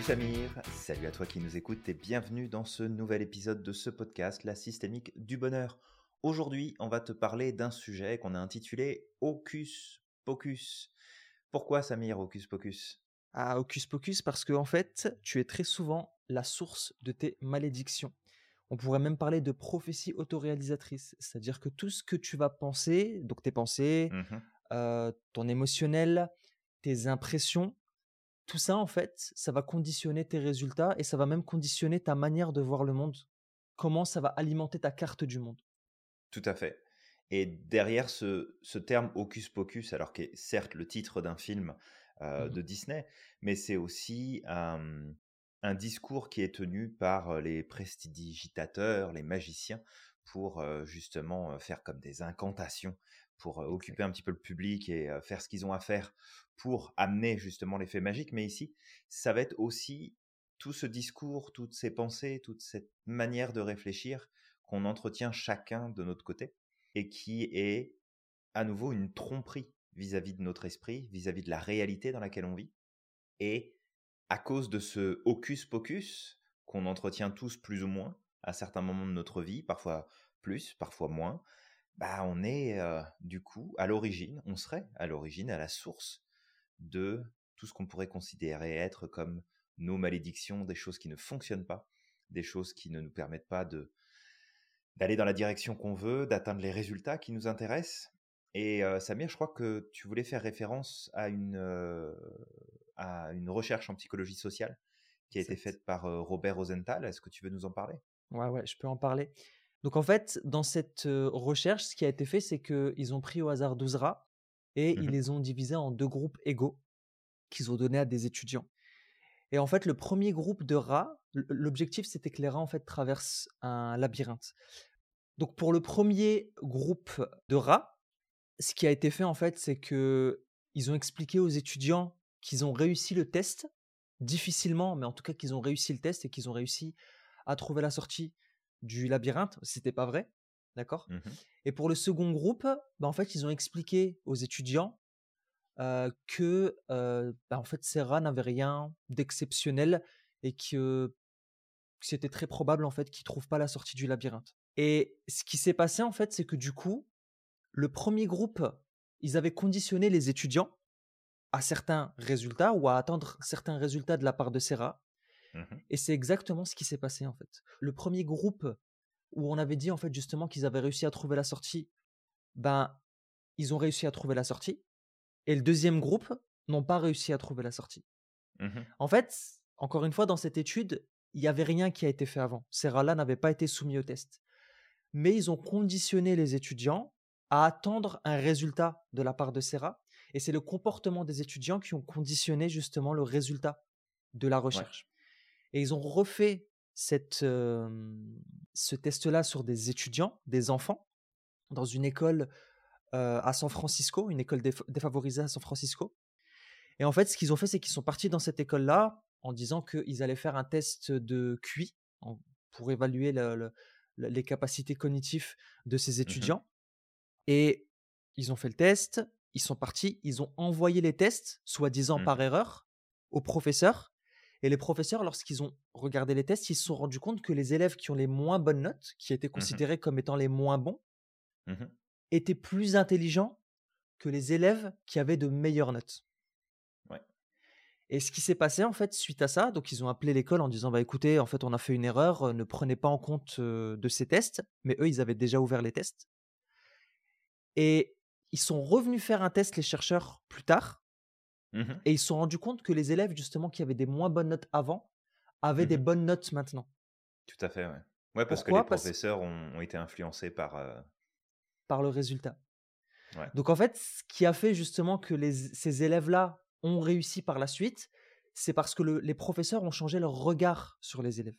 Salut Samir, salut à toi qui nous écoutes et bienvenue dans ce nouvel épisode de ce podcast, La systémique du bonheur. Aujourd'hui, on va te parler d'un sujet qu'on a intitulé Hocus Pocus. Pourquoi Samir Hocus Pocus? Ah, Hocus Pocus parce que en fait, tu es très souvent la source de tes malédictions. On pourrait même parler de prophétie autoréalisatrice, c'est-à-dire que tout ce que tu vas penser, donc tes pensées, Mmh euh, ton émotionnel, tes impressions, tout ça en fait, ça va conditionner tes résultats et ça va même conditionner ta manière de voir le monde. Comment ça va alimenter ta carte du monde. Tout à fait. Et derrière ce, ce terme Hocus Pocus, alors qui est certes le titre d'un film euh, Mhm. de Disney, mais c'est aussi un, un discours qui est tenu par euh, les prestidigitateurs, les magiciens, pour euh, justement faire comme des incantations, pour euh, occuper un petit peu le public et euh, faire ce qu'ils ont à faire pour amener justement l'effet magique. Mais ici, ça va être aussi tout ce discours, toutes ces pensées, toute cette manière de réfléchir qu'on entretient chacun de notre côté et qui est à nouveau une tromperie vis-à-vis de notre esprit, vis-à-vis de la réalité dans laquelle on vit. Et à cause de ce hocus pocus qu'on entretient tous plus ou moins à certains moments de notre vie, parfois plus, parfois moins, bah on est euh, du coup à l'origine, on serait à l'origine, à la source de tout ce qu'on pourrait considérer être comme nos malédictions, des choses qui ne fonctionnent pas, des choses qui ne nous permettent pas de d'aller dans la direction qu'on veut, d'atteindre les résultats qui nous intéressent. Et euh, Samir, je crois que tu voulais faire référence à une, euh, à une recherche en psychologie sociale qui a été faite par Robert Rosenthal. Est-ce que tu veux nous en parler? Ouais, ouais, je peux en parler. Donc en fait, dans cette recherche, ce qui a été fait, c'est qu'ils ont pris au hasard 12 rats et ils Mhm, les ont divisés en deux groupes égaux qu'ils ont donnés à des étudiants. Et en fait, le premier groupe de rats, l'objectif, c'était que les rats en fait traversent un labyrinthe. Donc pour le premier groupe de rats, ce qui a été fait en fait, c'est que ils ont expliqué aux étudiants qu'ils ont réussi le test difficilement, mais en tout cas qu'ils ont réussi le test et qu'ils ont réussi à trouver la sortie du labyrinthe. C'était pas vrai, d'accord? Mhm, Et pour le second groupe, bah, en fait, ils ont expliqué aux étudiants euh, que euh, bah, en fait ces rats n'avaient rien d'exceptionnel et que c'était très probable en fait qu'ils trouvent pas la sortie du labyrinthe. Et ce qui s'est passé en fait, c'est que du coup, le premier groupe, ils avaient conditionné les étudiants à certains résultats ou à attendre certains résultats de la part de ces mhm. Et c'est exactement ce qui s'est passé en fait. Le premier groupe où on avait dit en fait justement qu'ils avaient réussi à trouver la sortie, ben ils ont réussi à trouver la sortie. Et le deuxième groupe n'ont pas réussi à trouver la sortie. Mhm. En fait, encore une fois, dans cette étude, il n'y avait rien qui a été fait avant. Ces rats-là n'avaient pas été soumis au test. Mais ils ont conditionné les étudiants à attendre un résultat de la part de ces rats. Et c'est le comportement des étudiants qui ont conditionné justement le résultat de la recherche. Et ils ont refait cette, euh, ce test-là sur des étudiants, des enfants, dans une école euh, à San Francisco, une école déf- défavorisée à San Francisco. Et en fait, ce qu'ils ont fait, c'est qu'ils sont partis dans cette école-là en disant qu'ils allaient faire un test de QI pour évaluer le- le- le- les capacités cognitives de ces Mhm. étudiants. Et ils ont fait le test, ils sont partis, ils ont envoyé les tests, soi-disant par Mhm. erreur, aux professeurs. Et les professeurs, lorsqu'ils ont regardé les tests, ils se sont rendus compte que les élèves qui ont les moins bonnes notes, qui étaient Mhm. considérés comme étant les moins bons, Mhm. étaient plus intelligents que les élèves qui avaient de meilleures notes. Ouais. Et ce qui s'est passé en fait suite à ça, donc ils ont appelé l'école en disant bah écoutez, en fait on a fait une erreur, euh, ne prenez pas en compte euh, de ces tests, mais eux ils avaient déjà ouvert les tests. Et ils sont revenus faire un test les chercheurs plus tard Mhm. et ils se sont rendus compte que les élèves justement qui avaient des moins bonnes notes avant avaient des Mhm. bonnes notes maintenant. Tout à fait, ouais. Ouais, parce que les Parce professeurs ont, ont été influencés par. euh, par le résultat. Ouais. Donc en fait, ce qui a fait justement que les- ces élèves-là ont réussi par la suite, c'est parce que le- les professeurs ont changé leur regard sur les élèves.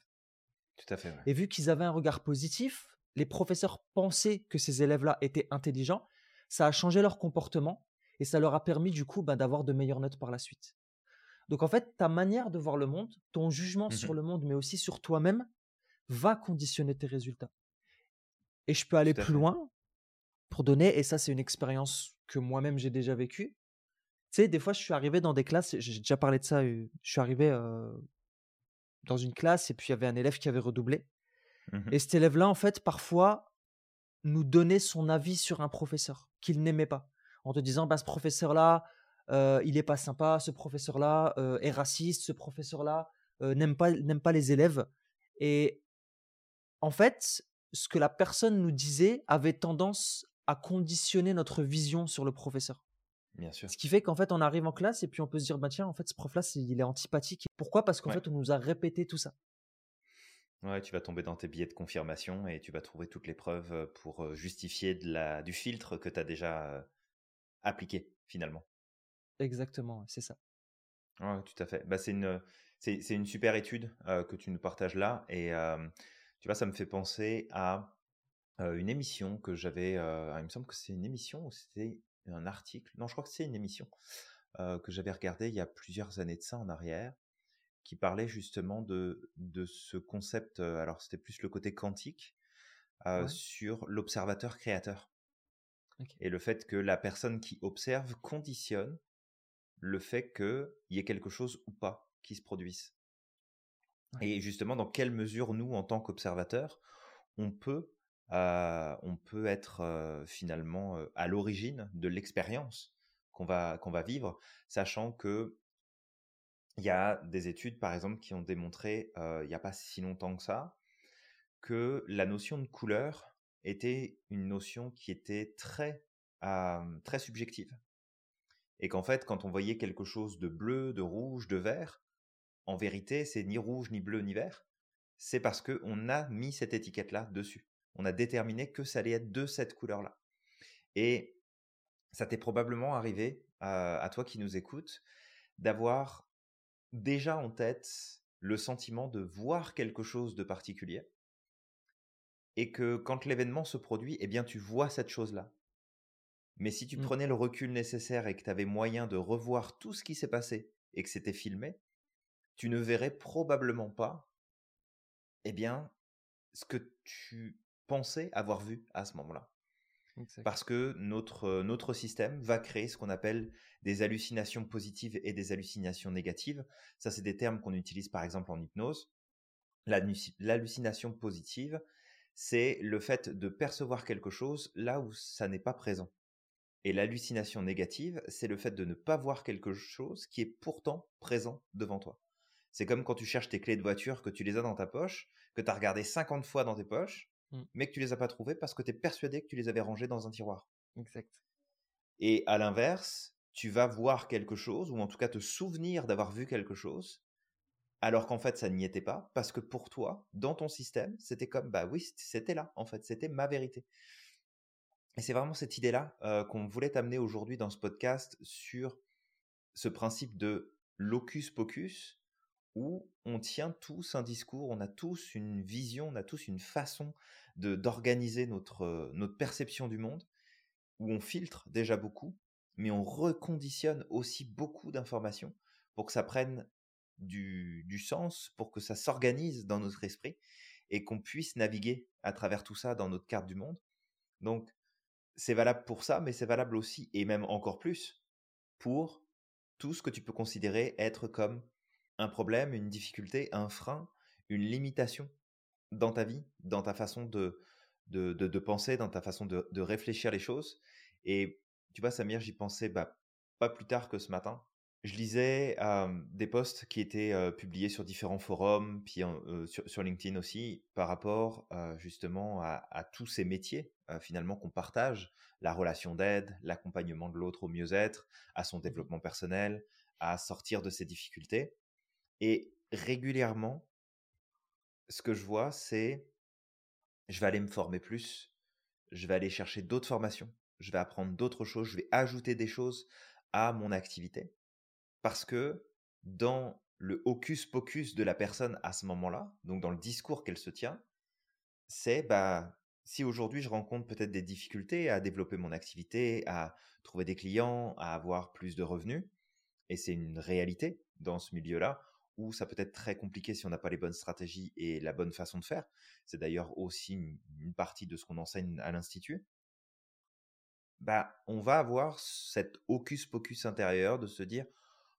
Tout à fait, ouais. Et vu qu'ils avaient un regard positif, les professeurs pensaient que ces élèves-là étaient intelligents, ça a changé leur comportement et ça leur a permis du coup bah, d'avoir de meilleures notes par la suite. Donc en fait, ta manière de voir le monde, ton jugement sur Mhm. le monde, mais aussi sur toi-même, va conditionner tes résultats. Et je peux aller plus fait. loin pour donner, et ça c'est une expérience que moi-même j'ai déjà vécue. Tu sais, des fois je suis arrivé dans des classes, j'ai déjà parlé de ça, je suis arrivé euh, dans une classe et puis il y avait un élève qui avait redoublé. Mmh Et cet élève-là, en fait, parfois, nous donnait son avis sur un professeur qu'il n'aimait pas, en te disant, bah, ce professeur-là, euh, il est pas sympa, ce professeur-là euh, est raciste, ce professeur-là euh, n'aime pas, n'aime pas les élèves. Et en fait, ce que la personne nous disait avait tendance à conditionner notre vision sur le professeur. Bien sûr. Ce qui fait qu'en fait, on arrive en classe et puis on peut se dire, bah tiens, en fait, ce prof-là, il est antipathique. Pourquoi? Parce qu'en Ouais. fait, on nous a répété tout ça. Ouais, tu vas tomber dans tes billets de confirmation et tu vas trouver toutes les preuves pour justifier de la, du filtre que tu as déjà euh, appliqué, finalement. Exactement, c'est ça. Ouais, tout à fait. Bah, c'est une, c'est, c'est une super étude euh, que tu nous partages là. Et euh, tu vois, ça me fait penser à euh, une émission que j'avais. il me semble que c'est une émission ou c'était un article. Non, je crois que c'est une émission que j'avais regardée il y a plusieurs années de ça en arrière, qui parlait justement de, de ce concept. alors, c'était plus le côté quantique Ouais. sur l'observateur créateur. Et le fait que la personne qui observe conditionne le fait qu'il y ait quelque chose ou pas qui se produise. Ouais. Et justement, dans quelle mesure nous, en tant qu'observateurs, on peut, euh, on peut être euh, finalement euh, à l'origine de l'expérience qu'on va, qu'on va vivre, sachant que il y a des études, par exemple, qui ont démontré, il n'y a pas si longtemps que ça, que la notion de couleur était une notion qui était très, très subjective. Et qu'en fait, quand on voyait quelque chose de bleu, de rouge, de vert, en vérité, c'est ni rouge, ni bleu, ni vert. C'est parce qu'on a mis cette étiquette-là dessus. On a déterminé que ça allait être de cette couleur-là. Et ça t'est probablement arrivé, à toi qui nous écoutes, d'avoir déjà en tête le sentiment de voir quelque chose de particulier et que quand l'événement se produit, eh bien tu vois cette chose-là. Mais si tu Mm. prenais le recul nécessaire et que tu avais moyen de revoir tout ce qui s'est passé et que c'était filmé, tu ne verrais probablement pas eh bien ce que tu pensais avoir vu à ce moment-là. Parce que notre, euh, notre système va créer ce qu'on appelle des hallucinations positives et des hallucinations négatives. Ça, c'est des termes qu'on utilise par exemple en hypnose. L'halluci- L'hallucination positive, c'est le fait de percevoir quelque chose là où ça n'est pas présent. Et l'hallucination négative, c'est le fait de ne pas voir quelque chose qui est pourtant présent devant toi. C'est comme quand tu cherches tes clés de voiture, que tu les as dans ta poche, que tu as regardé 50 fois dans tes poches, Mm. mais que tu les as pas trouvées parce que tu es persuadé que tu les avais rangées dans un tiroir. Exact. Et à l'inverse, tu vas voir quelque chose, ou en tout cas te souvenir d'avoir vu quelque chose, alors qu'en fait ça n'y était pas, parce que pour toi, dans ton système, c'était comme, bah oui, c'était là, en fait, c'était ma vérité. Et c'est vraiment cette idée-là euh, qu'on voulait amener aujourd'hui dans ce podcast sur ce principe de locus pocus, où on tient tous un discours, on a tous une vision, on a tous une façon de d'organiser notre, euh, notre perception du monde, où on filtre déjà beaucoup, mais on reconditionne aussi beaucoup d'informations pour que ça prenne du, sens, pour que ça s'organise dans notre esprit et qu'on puisse naviguer à travers tout ça dans notre carte du monde. Donc, c'est valable pour ça, mais c'est valable aussi, et même encore plus, pour tout ce que tu peux considérer être comme un problème, une difficulté, un frein, une limitation dans ta vie, dans ta façon de, de, de, de penser, dans ta façon de, de, réfléchir les choses. Et tu vois, Samir, j'y pensais bah, pas plus tard que ce matin. Je lisais euh, des posts qui étaient euh, publiés sur différents forums, puis euh, sur, sur, LinkedIn aussi, par rapport justement à, à, tous ces métiers finalement qu'on partage, la relation d'aide, l'accompagnement de l'autre au mieux-être, à son développement personnel, à sortir de ses difficultés. Et régulièrement, ce que je vois, c'est je vais aller me former plus, je vais aller chercher d'autres formations, je vais apprendre d'autres choses, je vais ajouter des choses à mon activité. Parce que dans le hocus pocus de la personne à ce moment-là, donc dans le discours qu'elle se tient, c'est bah si aujourd'hui je rencontre peut-être des difficultés à développer mon activité, à trouver des clients, à avoir plus de revenus, et c'est une réalité dans ce milieu-là, où ça peut être très compliqué si on n'a pas les bonnes stratégies et la bonne façon de faire. C'est d'ailleurs aussi une partie de ce qu'on enseigne à l'Institut. Bah, on va avoir cet hocus pocus intérieur de se dire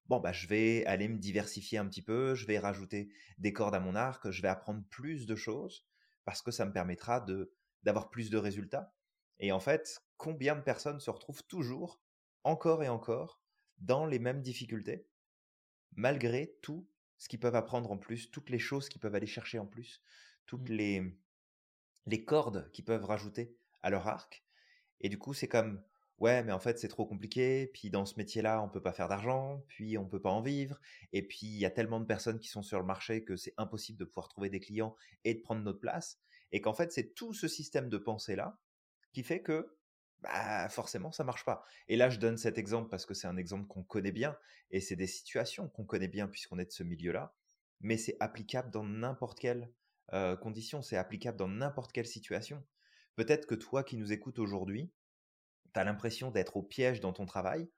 bon, bah, je vais aller me diversifier un petit peu, je vais rajouter des cordes à mon arc, je vais apprendre plus de choses parce que ça me permettra de d'avoir plus de résultats. Et en fait, combien de personnes se retrouvent toujours, encore et encore, dans les mêmes difficultés, malgré tout ce qu'ils peuvent apprendre en plus, toutes les choses qu'ils peuvent aller chercher en plus, toutes Mmh. les, les cordes qu'ils peuvent rajouter à leur arc? Et du coup, c'est comme, ouais, mais en fait, c'est trop compliqué. Puis dans ce métier-là, on peut pas faire d'argent. Puis on peut pas en vivre. Et puis il y a tellement de personnes qui sont sur le marché que c'est impossible de pouvoir trouver des clients et de prendre notre place. Et qu'en fait, c'est tout ce système de pensée-là qui fait que bah, forcément, ça marche pas. Et là, je donne cet exemple parce que c'est un exemple qu'on connaît bien et c'est des situations qu'on connaît bien puisqu'on est de ce milieu-là. Mais c'est applicable dans n'importe quelle euh, condition, c'est applicable dans n'importe quelle situation. Peut-être que toi qui nous écoutes aujourd'hui, tu as l'impression d'être au piège dans ton travail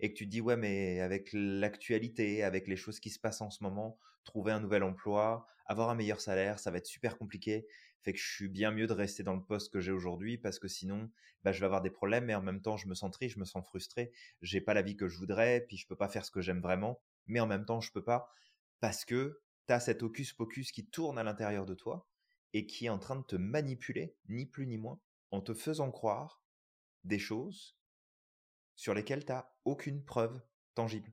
et que tu te dis ouais mais avec l'actualité, avec les choses qui se passent en ce moment, trouver un nouvel emploi, avoir un meilleur salaire, ça va être super compliqué. Fait que je suis bien mieux de rester dans le poste que j'ai aujourd'hui parce que sinon, bah, je vais avoir des problèmes mais en même temps, je me sens triste, je me sens frustré, j'ai pas la vie que je voudrais, puis je peux pas faire ce que j'aime vraiment, mais en même temps, je peux pas parce que tu as cet hocus pocus qui tourne à l'intérieur de toi et qui est en train de te manipuler, ni plus ni moins, en te faisant croire des choses sur lesquelles tu n'as aucune preuve tangible.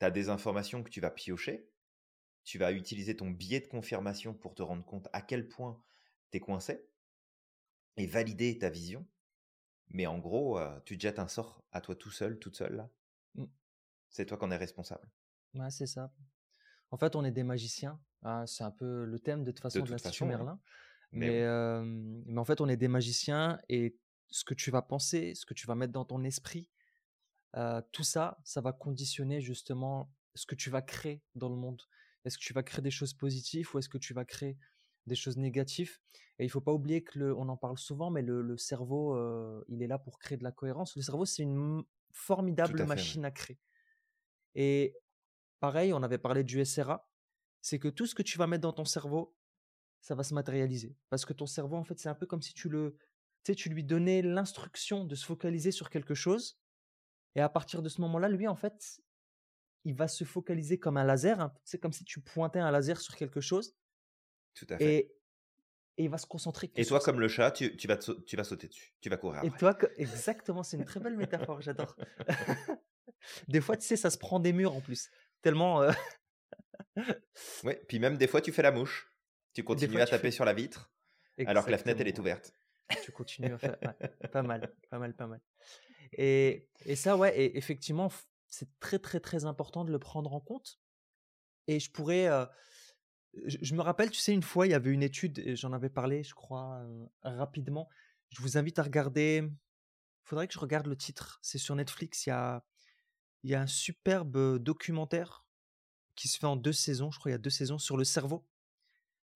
Tu as des informations que tu vas piocher, tu vas utiliser ton biais de confirmation pour te rendre compte à quel point tu es coincé et valider ta vision. Mais en gros, euh, tu te jettes un sort à toi tout seul, toute seule là. Mmh. C'est toi qui en es responsable. Ouais, c'est ça. En fait, on est des magiciens. Ah, c'est un peu le thème de toute façon de, l'Institut oui. Merlin. Mais Mais, oui. euh, mais en fait, on est des magiciens et ce que tu vas penser, ce que tu vas mettre dans ton esprit, euh, tout ça, ça va conditionner justement ce que tu vas créer dans le monde. Est-ce que tu vas créer des choses positives ou est-ce que tu vas créer des choses négatives? Et il faut pas oublier que le, on en parle souvent, mais le, le cerveau, euh, il est là pour créer de la cohérence. Le cerveau, c'est une formidable à fait. ouais. machine à créer. Et pareil, on avait parlé du SRA, c'est que tout ce que tu vas mettre dans ton cerveau, ça va se matérialiser. Parce que ton cerveau, en fait, c'est un peu comme si tu le, tu sais, tu lui donnais l'instruction de se focaliser sur quelque chose. Et à partir de ce moment-là, lui, en fait, il va se focaliser comme un laser. hein. C'est comme si tu pointais un laser sur quelque chose Tout à fait. et, et il va se concentrer Et toi, comme le chat, tu, tu vas, te tu vas sauter dessus. Tu vas courir Et toi, exactement, c'est une très belle métaphore, j'adore. des fois, tu sais, ça se prend des murs en plus. Tellement. euh, Oui, puis même des fois, tu fais la mouche. Tu continues fois, à taper fais. sur la vitre alors que la fenêtre, elle est Exactement. ouverte. Tu continues à faire. ouais, pas mal, pas mal, pas mal. Et, et ça, ouais, et effectivement, c'est très, très, très important de le prendre en compte. Et je pourrais. euh, je, je me rappelle, tu sais, une fois, il y avait une étude, j'en avais parlé, je crois, euh, rapidement. Je vous invite à regarder. Il faudrait que je regarde le titre. C'est sur Netflix. Il y a, il y a un superbe documentaire qui se fait en deux saisons. Je crois qu'il y a deux saisons sur le cerveau.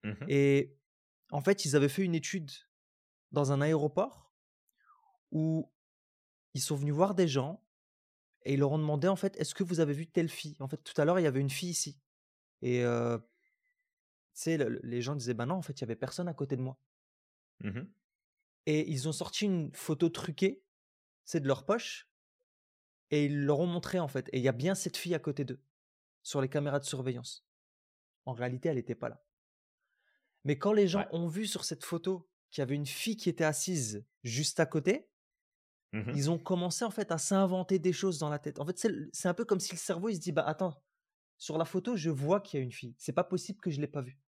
Mhm. Et en fait, ils avaient fait une étude dans un aéroport où ils sont venus voir des gens et ils leur ont demandé en fait est-ce que vous avez vu telle fille? En fait, tout à l'heure il y avait une fille ici et euh, tu sais le- le- les gens disaient bah non en fait il y avait personne à côté de moi Mhm. et ils ont sorti une photo truquée c'est de leur poche et ils leur ont montré en fait et il y a bien cette fille à côté d'eux sur les caméras de surveillance. En réalité elle n'était pas là. Mais quand les gens Ouais. ont vu sur cette photo qu'il y avait une fille qui était assise juste à côté, Mhm. ils ont commencé en fait à s'inventer des choses dans la tête. En fait, c'est un peu comme si le cerveau il se dit bah attends, sur la photo, je vois qu'il y a une fille. C'est pas possible que je l'ai pas vue.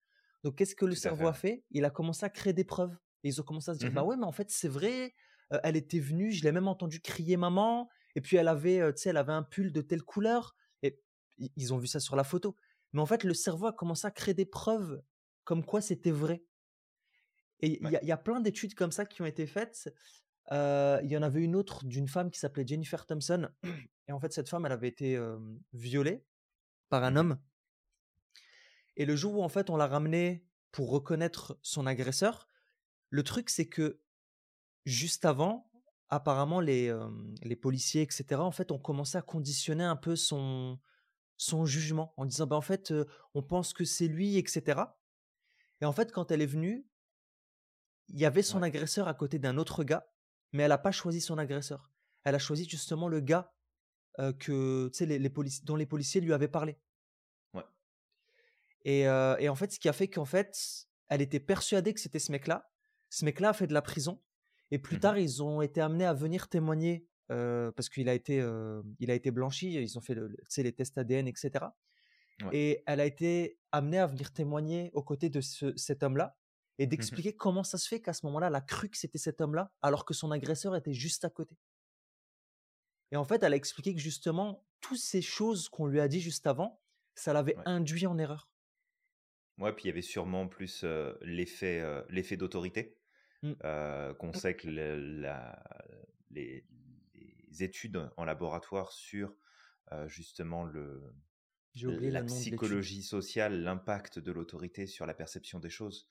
Donc qu'est-ce que le Tout cerveau fait, a fait? Il a commencé à créer des preuves. Et ils ont commencé à se dire bah Mhm. ouais, mais en fait, c'est vrai, euh, elle était venue, je l'ai même entendu crier maman et puis elle avait euh, tu sais, elle avait un pull de telle couleur et ils ont vu ça sur la photo. Mais en fait, le cerveau a commencé à créer des preuves comme quoi c'était vrai. Et il Ouais. y, a- il y a plein d'études comme ça qui ont été faites. Euh, Il y en avait une autre d'une femme qui s'appelait Jennifer Thompson. Et en fait, cette femme, elle avait été euh, violée par un Mhm. homme. Et le jour où en fait on l'a ramenée pour reconnaître son agresseur, le truc c'est que juste avant, apparemment les, euh, les policiers, etc., en fait, ont commencé à conditionner un peu son, son jugement en disant bah, en fait, on pense que c'est lui, etc. Et en fait, quand elle est venue, il y avait son Ouais. agresseur à côté d'un autre gars, mais elle n'a pas choisi son agresseur. Elle a choisi justement le gars que, les, les dont les policiers lui avaient parlé. Ouais. Et, et en fait, ce qui a fait qu'en fait, elle était persuadée que c'était ce mec-là. Ce mec-là a fait de la prison. Et plus mmh tard, ils ont été amenés à venir témoigner parce qu'il a été, il a été blanchi. Ils ont fait le, les tests ADN, etc. Et elle a été amenée à venir témoigner aux côtés de cet homme-là et mmh d'expliquer comment ça se fait qu'à ce moment-là, elle a cru que c'était cet homme-là, alors que son agresseur était juste à côté. Et en fait, elle a expliqué que justement, toutes ces choses qu'on lui a dit juste avant, ça l'avait induit en erreur. Ouais, puis il y avait sûrement plus l'effet, l'effet d'autorité. Mmh. qu'on sait que les, études en laboratoire sur justement le, la psychologie sociale, l'impact de l'autorité sur la perception des choses.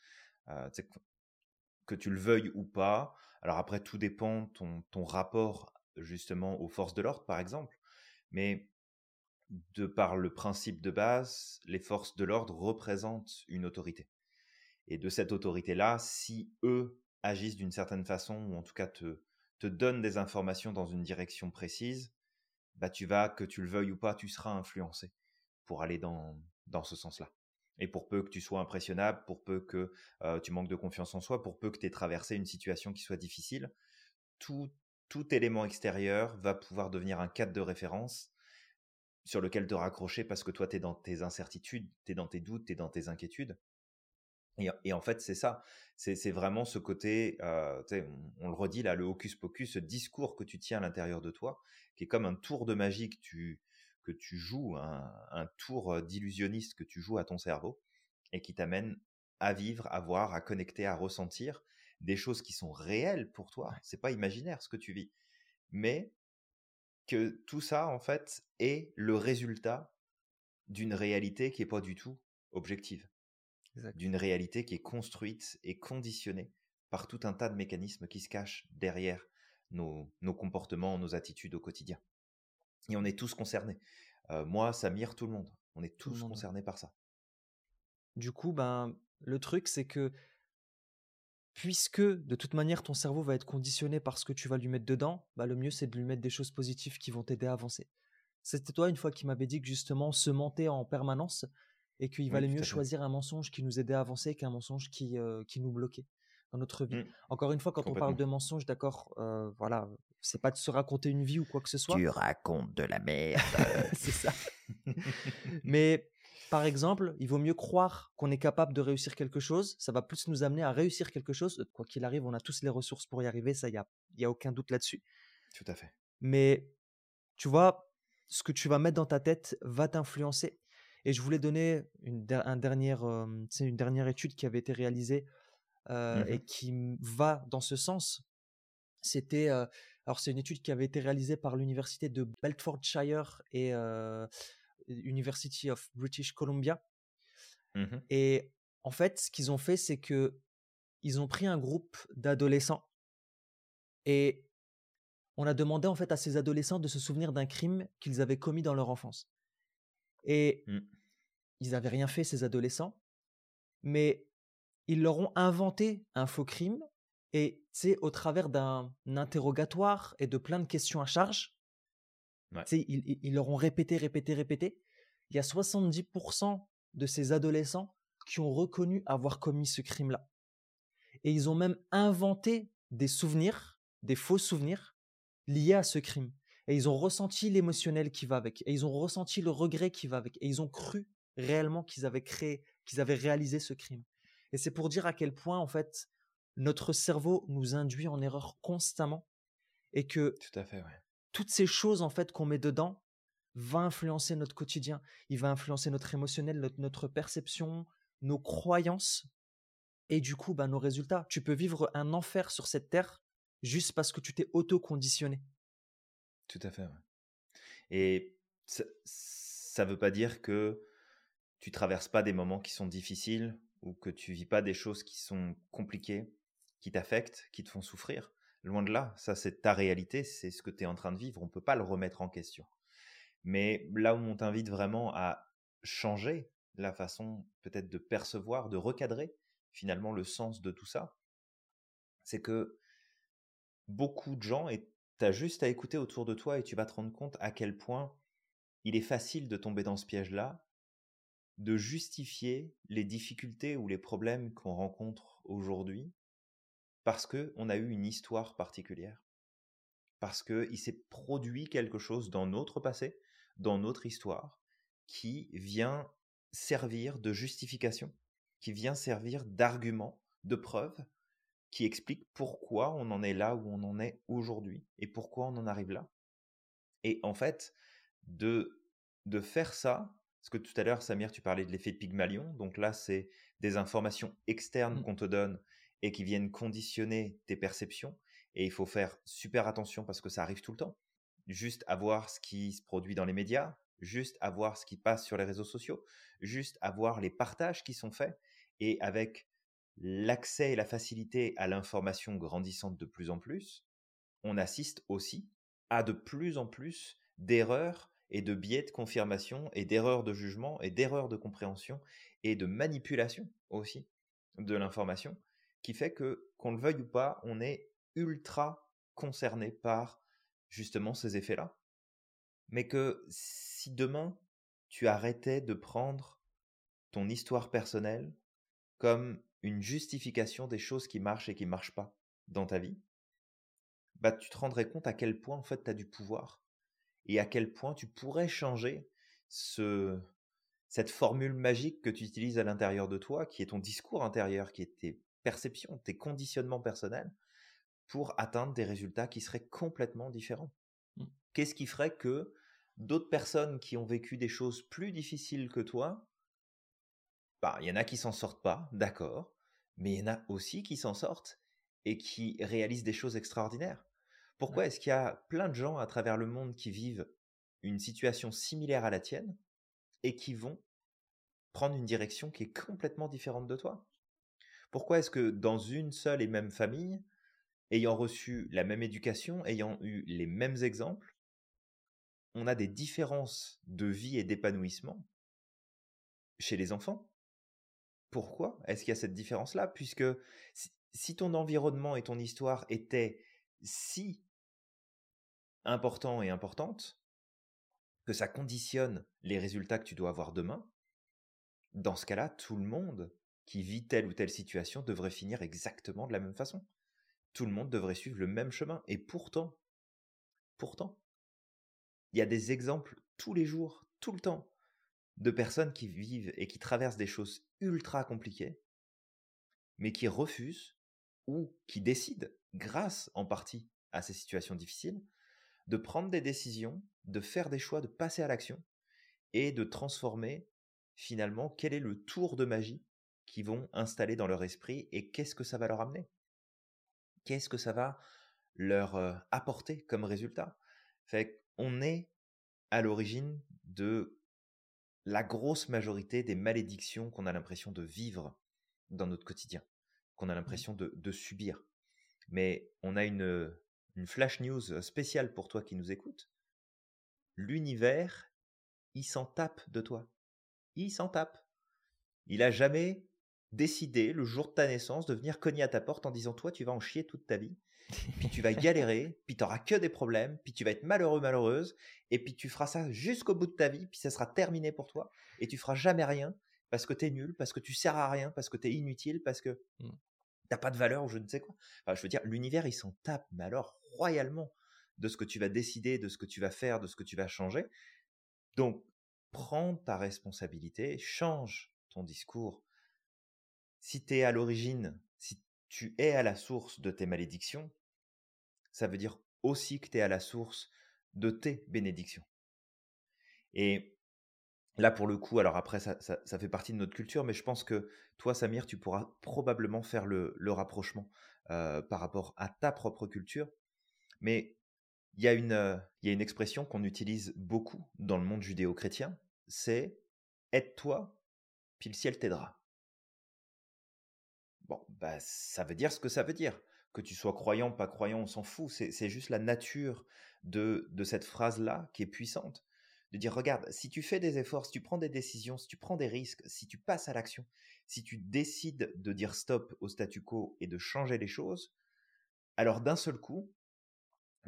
Que tu le veuilles ou pas. Alors après, tout dépend ton, ton rapport justement aux forces de l'ordre, par exemple. Mais de par le principe de base, les forces de l'ordre représentent une autorité. Et de cette autorité-là, si eux agissent d'une certaine façon, ou en tout cas te, te donnent des informations dans une direction précise, bah tu vas, que tu le veuilles ou pas, tu seras influencé pour aller dans, dans ce sens-là. Et pour peu que tu sois impressionnable, pour peu que euh, tu manques de confiance en soi, pour peu que tu aies traversé une situation qui soit difficile, tout, tout élément extérieur va pouvoir devenir un cadre de référence sur lequel te raccrocher parce que toi, tu es dans tes incertitudes, tu es dans tes doutes, tu es dans tes inquiétudes. Et, en fait, c'est ça. C'est vraiment ce côté, euh, on, le redit là, le hocus pocus, ce discours que tu tiens à l'intérieur de toi, qui est comme un tour de magie que tu, que tu joues, un, tour d'illusionniste que tu joues à ton cerveau, et qui t'amène à vivre, à voir, à connecter, à ressentir des choses qui sont réelles pour toi. C'est pas imaginaire ce que tu vis. Mais que tout ça, en fait, est le résultat d'une réalité qui est pas du tout objective d'une réalité qui est construite et conditionnée par tout un tas de mécanismes qui se cachent derrière nos, comportements, nos attitudes au quotidien. Et on est tous concernés. Euh, moi, Samir, tout le monde. On est tous concernés par ça. Du coup, ben, le truc, c'est que puisque de toute manière ton cerveau va être conditionné par ce que tu vas lui mettre dedans, bah, le mieux c'est de lui mettre des choses positives qui vont t'aider à avancer. C'était toi une fois qui m'avait dit que justement se mentait en permanence, et qu'il valait mieux choisir un mensonge qui nous aidait à avancer qu'un mensonge qui, euh, qui nous bloquait dans notre vie. Mmh. Encore une fois, quand on parle de mensonge, d'accord, euh, voilà, c'est pas de se raconter une vie ou quoi que ce soit. Tu racontes de la merde. c'est ça. Mais par exemple, il vaut mieux croire qu'on est capable de réussir quelque chose. Ça va plus nous amener à réussir quelque chose. Quoi qu'il arrive, on a tous les ressources pour y arriver. Ça, il n'y a, y a aucun doute là-dessus. Tout à fait. Mais tu vois, ce que tu vas mettre dans ta tête va t'influencer. Et je voulais donner une, un dernière, une dernière étude qui avait été réalisée mmh et qui va dans ce sens. C'était, alors c'est une étude qui avait été réalisée par l'université de Bedfordshire et University of British Columbia. Mmh et en fait, ce qu'ils ont fait, c'est que ils ont pris un groupe d'adolescents et on a demandé en fait à ces adolescents de se souvenir d'un crime qu'ils avaient commis dans leur enfance. Et mmh ils n'avaient rien fait, ces adolescents, mais ils leur ont inventé un faux crime et c'est au travers d'un interrogatoire et de plein de questions à charge, ils, ils, leur ont répété, répété, répété. Il y a 70% de ces adolescents qui ont reconnu avoir commis ce crime-là. Et ils ont même inventé des souvenirs, des faux souvenirs liés à ce crime. Et ils ont ressenti l'émotionnel qui va avec. Et ils ont ressenti le regret qui va avec. Et ils ont cru réellement qu'ils avaient créé, qu'ils avaient réalisé ce crime. Et c'est pour dire à quel point, en fait, notre cerveau nous induit en erreur constamment et que Tout à fait, toutes ces choses, en fait, qu'on met dedans, va influencer notre quotidien. Il va influencer notre émotionnel, notre, perception, nos croyances et du coup, bah, nos résultats. Tu peux vivre un enfer sur cette terre juste parce que tu t'es auto-conditionné. Tout à fait, Et ça ne veut pas dire que tu traverses pas des moments qui sont difficiles ou que tu vis pas des choses qui sont compliquées, qui t'affectent, qui te font souffrir. Loin de là, ça c'est ta réalité, c'est ce que tu es en train de vivre, on peut pas le remettre en question. Mais là où on t'invite vraiment à changer la façon peut-être de percevoir, de recadrer finalement le sens de tout ça, c'est que beaucoup de gens, et tu as juste à écouter autour de toi et tu vas te rendre compte à quel point il est facile de tomber dans ce piège-là, de justifier les difficultés ou les problèmes qu'on rencontre aujourd'hui parce qu'on a eu une histoire particulière, parce qu'il s'est produit quelque chose dans notre passé, dans notre histoire, qui vient servir de justification, qui vient servir d'argument, de preuve, qui explique pourquoi on en est là où on en est aujourd'hui et pourquoi on en arrive là. Et en fait, de, de faire ça, parce que tout à l'heure, Samir, tu parlais de l'effet Pygmalion, donc là, c'est des informations externes mmh. qu'on te donne et qui viennent conditionner tes perceptions. Et il faut faire super attention parce que ça arrive tout le temps. Juste à voir ce qui se produit dans les médias, juste à voir ce qui passe sur les réseaux sociaux, juste à voir les partages qui sont faits. Et avec l'accès et la facilité à l'information grandissante de plus en plus, on assiste aussi à de plus en plus d'erreurs et de biais de confirmation et d'erreurs de jugement et d'erreurs de compréhension et de manipulation aussi de l'information qui fait que, qu'on le veuille ou pas, on est ultra concerné par justement ces effets-là. Mais que si demain, tu arrêtais de prendre ton histoire personnelle comme une justification des choses qui marchent et qui marchent pas dans ta vie, bah, tu te rendrais compte à quel point en fait tu as du pouvoir et à quel point tu pourrais changer ce, cette formule magique que tu utilises à l'intérieur de toi, qui est ton discours intérieur, qui est tes perceptions, tes conditionnements personnels, pour atteindre des résultats qui seraient complètement différents. Mmh. Qu'est-ce qui ferait que d'autres personnes qui ont vécu des choses plus difficiles que toi, bah, il y en a qui s'en sortent pas, d'accord, mais il y en a aussi qui s'en sortent et qui réalisent des choses extraordinaires. Pourquoi est-ce qu'il y a plein de gens à travers le monde qui vivent une situation similaire à la tienne et qui vont prendre une direction qui est complètement différente de toi? Pourquoi est-ce que dans une seule et même famille, ayant reçu la même éducation, ayant eu les mêmes exemples, on a des différences de vie et d'épanouissement chez les enfants? Pourquoi est-ce qu'il y a cette différence-là? Puisque si ton environnement et ton histoire étaient si important et importante, que ça conditionne les résultats que tu dois avoir demain, dans ce cas-là, tout le monde qui vit telle ou telle situation devrait finir exactement de la même façon. Tout le monde devrait suivre le même chemin. Et pourtant, pourtant, il y a des exemples tous les jours, tout le temps, de personnes qui vivent et qui traversent des choses ultra compliquées, mais qui refusent ou qui décident, grâce en partie à ces situations difficiles, de prendre des décisions, de faire des choix, de passer à l'action et de transformer finalement quel est le tour de magie qu'ils vont installer dans leur esprit et qu'est-ce que ça va leur amener? Qu'est-ce que ça va leur apporter comme résultat? Fait on est à l'origine de la grosse majorité des malédictions qu'on a l'impression de vivre dans notre quotidien, qu'on a mmh. l'impression de, de subir. Mais on a une, une flash news spéciale pour toi qui nous écoutes. L'univers, il s'en tape de toi. Il s'en tape. Il a jamais décidé, le jour de ta naissance, de venir cogner à ta porte en disant Toi, tu vas en chier toute ta vie. puis tu vas galérer, puis tu n'auras que des problèmes, puis tu vas être malheureux, malheureuse, et puis tu feras ça jusqu'au bout de ta vie, puis ça sera terminé pour toi, et tu feras jamais rien parce que tu es nul, parce que tu sers à rien, parce que tu es inutile, parce que mmh. t'as pas de valeur ou je ne sais quoi. Enfin, je veux dire, l'univers, il s'en tape, mais alors royalement de ce que tu vas décider, de ce que tu vas faire, de ce que tu vas changer. Donc, prends ta responsabilité, change ton discours. Si tu es à l'origine, si tu es à la source de tes malédictions, ça veut dire aussi que tu es à la source de tes bénédictions. Et là, pour le coup, alors après, ça, fait partie de notre culture, mais je pense que toi, Samir, tu pourras probablement faire le, rapprochement euh, par rapport à ta propre culture. Mais il y, a une, y a une expression qu'on utilise beaucoup dans le monde judéo-chrétien, c'est aide-toi, puis le ciel t'aidera. Bon, bah, ça veut dire ce que ça veut dire. Que tu sois croyant, pas croyant, on s'en fout. C'est juste la nature de, de cette phrase-là qui est puissante. De dire, regarde, si tu fais des efforts, si tu prends des décisions, si tu prends des risques, si tu passes à l'action, si tu décides de dire stop au statu quo et de changer les choses, alors d'un seul coup,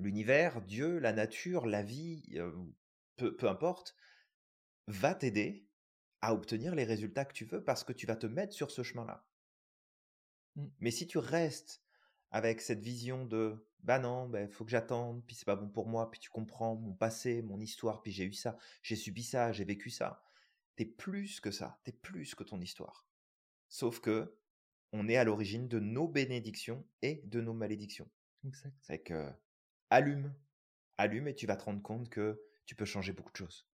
l'univers, Dieu, la nature, la vie, peu, peu importe, va t'aider à obtenir les résultats que tu veux parce que tu vas te mettre sur ce chemin-là. Mmh. Mais si tu restes avec cette vision de bah non, il bah, faut que j'attende, puis c'est pas bon pour moi, puis tu comprends mon passé, mon histoire, puis j'ai eu ça, j'ai subi ça, j'ai vécu ça. T'es plus que ça, t'es plus que ton histoire. Sauf que on est à l'origine de nos bénédictions et de nos malédictions. Exact. C'est que allume, allume et tu vas te rendre compte que tu peux changer beaucoup de choses.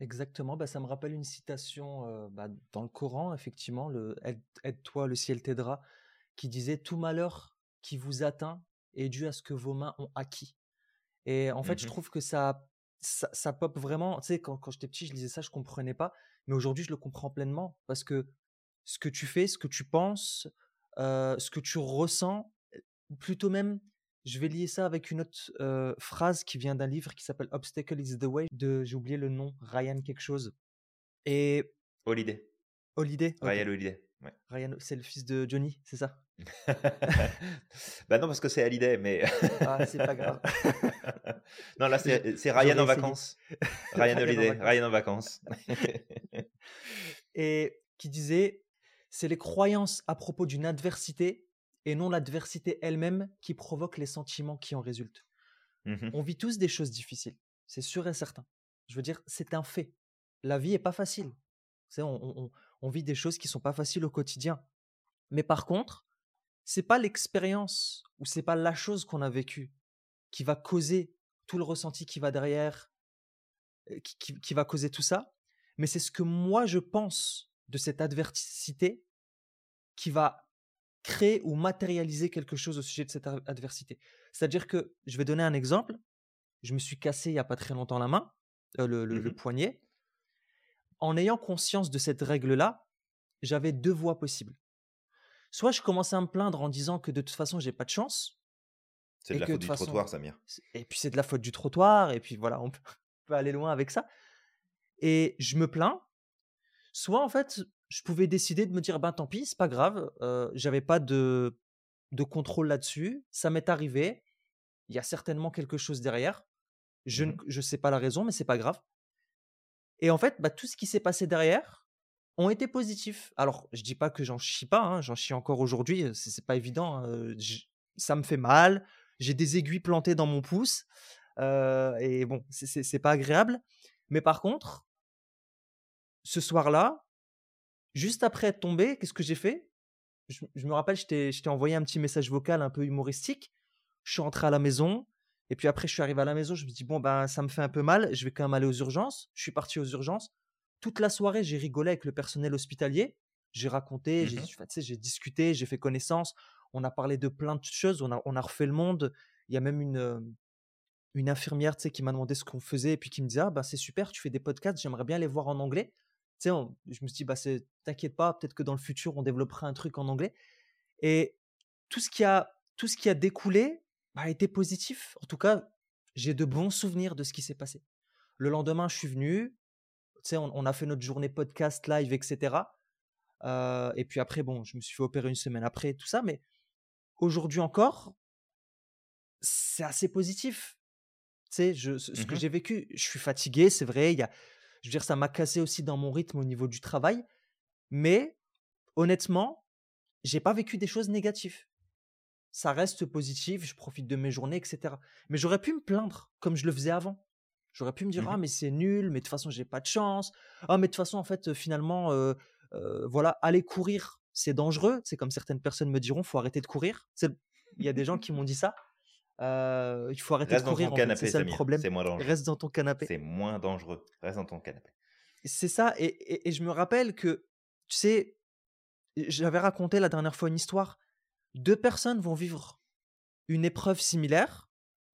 Exactement, bah, ça me rappelle une citation bah, dans le Coran, effectivement, le Aide-toi, le ciel t'aidera, qui disait Tout malheur qui vous atteint est dû à ce que vos mains ont acquis. Et en fait, je mmh trouve que ça, ça, pop vraiment. Tu sais, quand, quand j'étais petit, je lisais ça, je comprenais pas. Mais aujourd'hui, je le comprends pleinement parce que ce que tu fais, ce que tu penses, ce que tu ressens, plutôt même, je vais lier ça avec une autre phrase qui vient d'un livre qui s'appelle Obstacle is the Way de, j'ai oublié le nom, Ryan quelque chose. Et. Holiday. Holiday? Ryan Holiday. Ryan, c'est le fils de Johnny, c'est ça? Bah non, parce que c'est Hallyday, mais. ah, c'est pas grave. non, là, c'est Ryan en vacances. Ryan Holiday, Ryan en vacances. Et qui disait c'est les croyances à propos d'une adversité et non l'adversité elle-même qui provoque les sentiments qui en résultent. Mmh on vit tous des choses difficiles, c'est sûr et certain. Je veux dire, c'est un fait. La vie est pas facile. On, on, vit des choses qui sont pas faciles au quotidien. Mais par contre, c'est pas l'expérience ou c'est pas la chose qu'on a vécue qui va causer tout le ressenti qui va derrière, euh, qui, qui va causer tout ça, mais c'est ce que moi je pense de cette adversité qui va créer ou matérialiser quelque chose au sujet de cette adversité. C'est-à-dire que, je vais donner un exemple, je me suis cassé il n'y a pas très longtemps la main, euh, le, mmh poignet. En ayant conscience de cette règle-là, j'avais deux voies possibles. Soit je commençais à me plaindre en disant que de toute façon, j'ai pas de chance. C'est de la faute du trottoir, Samir. Et puis c'est de la faute du trottoir, et puis voilà, on peut aller loin avec ça. Et je me plains. Soit en fait, je pouvais décider de me dire, ben tant pis, c'est pas grave, euh, j'avais pas de, de contrôle là-dessus, ça m'est arrivé, il y a certainement quelque chose derrière, je ne mmh je sais pas la raison, mais c'est pas grave. Et en fait, bah, tout ce qui s'est passé derrière ont été positifs. Alors, je dis pas que j'en chie pas, hein, j'en chie encore aujourd'hui, c'est pas évident, hein, ça me fait mal, j'ai des aiguilles plantées dans mon pouce, euh, et bon, c'est pas agréable. Mais par contre, ce soir-là, Juste après être tombé, qu'est-ce que j'ai fait? Je, me rappelle, je t'ai envoyé un petit message vocal un peu humoristique. Je suis rentré à la maison. Et puis après, je suis arrivé à la maison. Je me dis, bon, ben, ça me fait un peu mal. Je vais quand même aller aux urgences. Je suis parti aux urgences. Toute la soirée, j'ai rigolé avec le personnel hospitalier. J'ai raconté, mmh j'ai discuté, j'ai fait connaissance. On a parlé de plein de choses. On a, on a refait le monde. Il y a même une, une infirmière qui m'a demandé ce qu'on faisait et puis qui me disait ah, ben, c'est super, tu fais des podcasts, j'aimerais bien les voir en anglais sais, je me suis dit, bah, t'inquiète pas, peut-être que dans le futur, on développera un truc en anglais. Et tout ce qui a, tout ce qui a découlé bah, a été positif. En tout cas, j'ai de bons souvenirs de ce qui s'est passé. Le lendemain, je suis venu, on, on, a fait notre journée podcast live, etc. Euh, et puis après, bon, je me suis fait opérer une semaine après, tout ça. Mais aujourd'hui encore, c'est assez positif. Tu sais, je, ce, ce que mmh j'ai vécu, je suis fatigué, c'est vrai. Il y a, je veux dire, ça m'a cassé aussi dans mon rythme au niveau du travail. Mais honnêtement, j'ai pas vécu des choses négatives. Ça reste positif, je profite de mes journées, etc. Mais j'aurais pu me plaindre comme je le faisais avant. J'aurais pu me dire, mmh ah, mais c'est nul, mais de toute façon, j'ai pas de chance. Ah, mais de toute façon, en fait, finalement, euh, euh, voilà, aller courir, c'est dangereux. C'est comme certaines personnes me diront, faut arrêter de courir. Il y a des gens qui m'ont dit ça. Euh, il faut arrêter de courir. C'est ça le problème. C'est moins dangereux. Reste dans ton canapé. C'est moins dangereux. Reste dans ton canapé. C'est ça. Et, je me rappelle que, tu sais, j'avais raconté la dernière fois une histoire. Deux personnes vont vivre une épreuve similaire.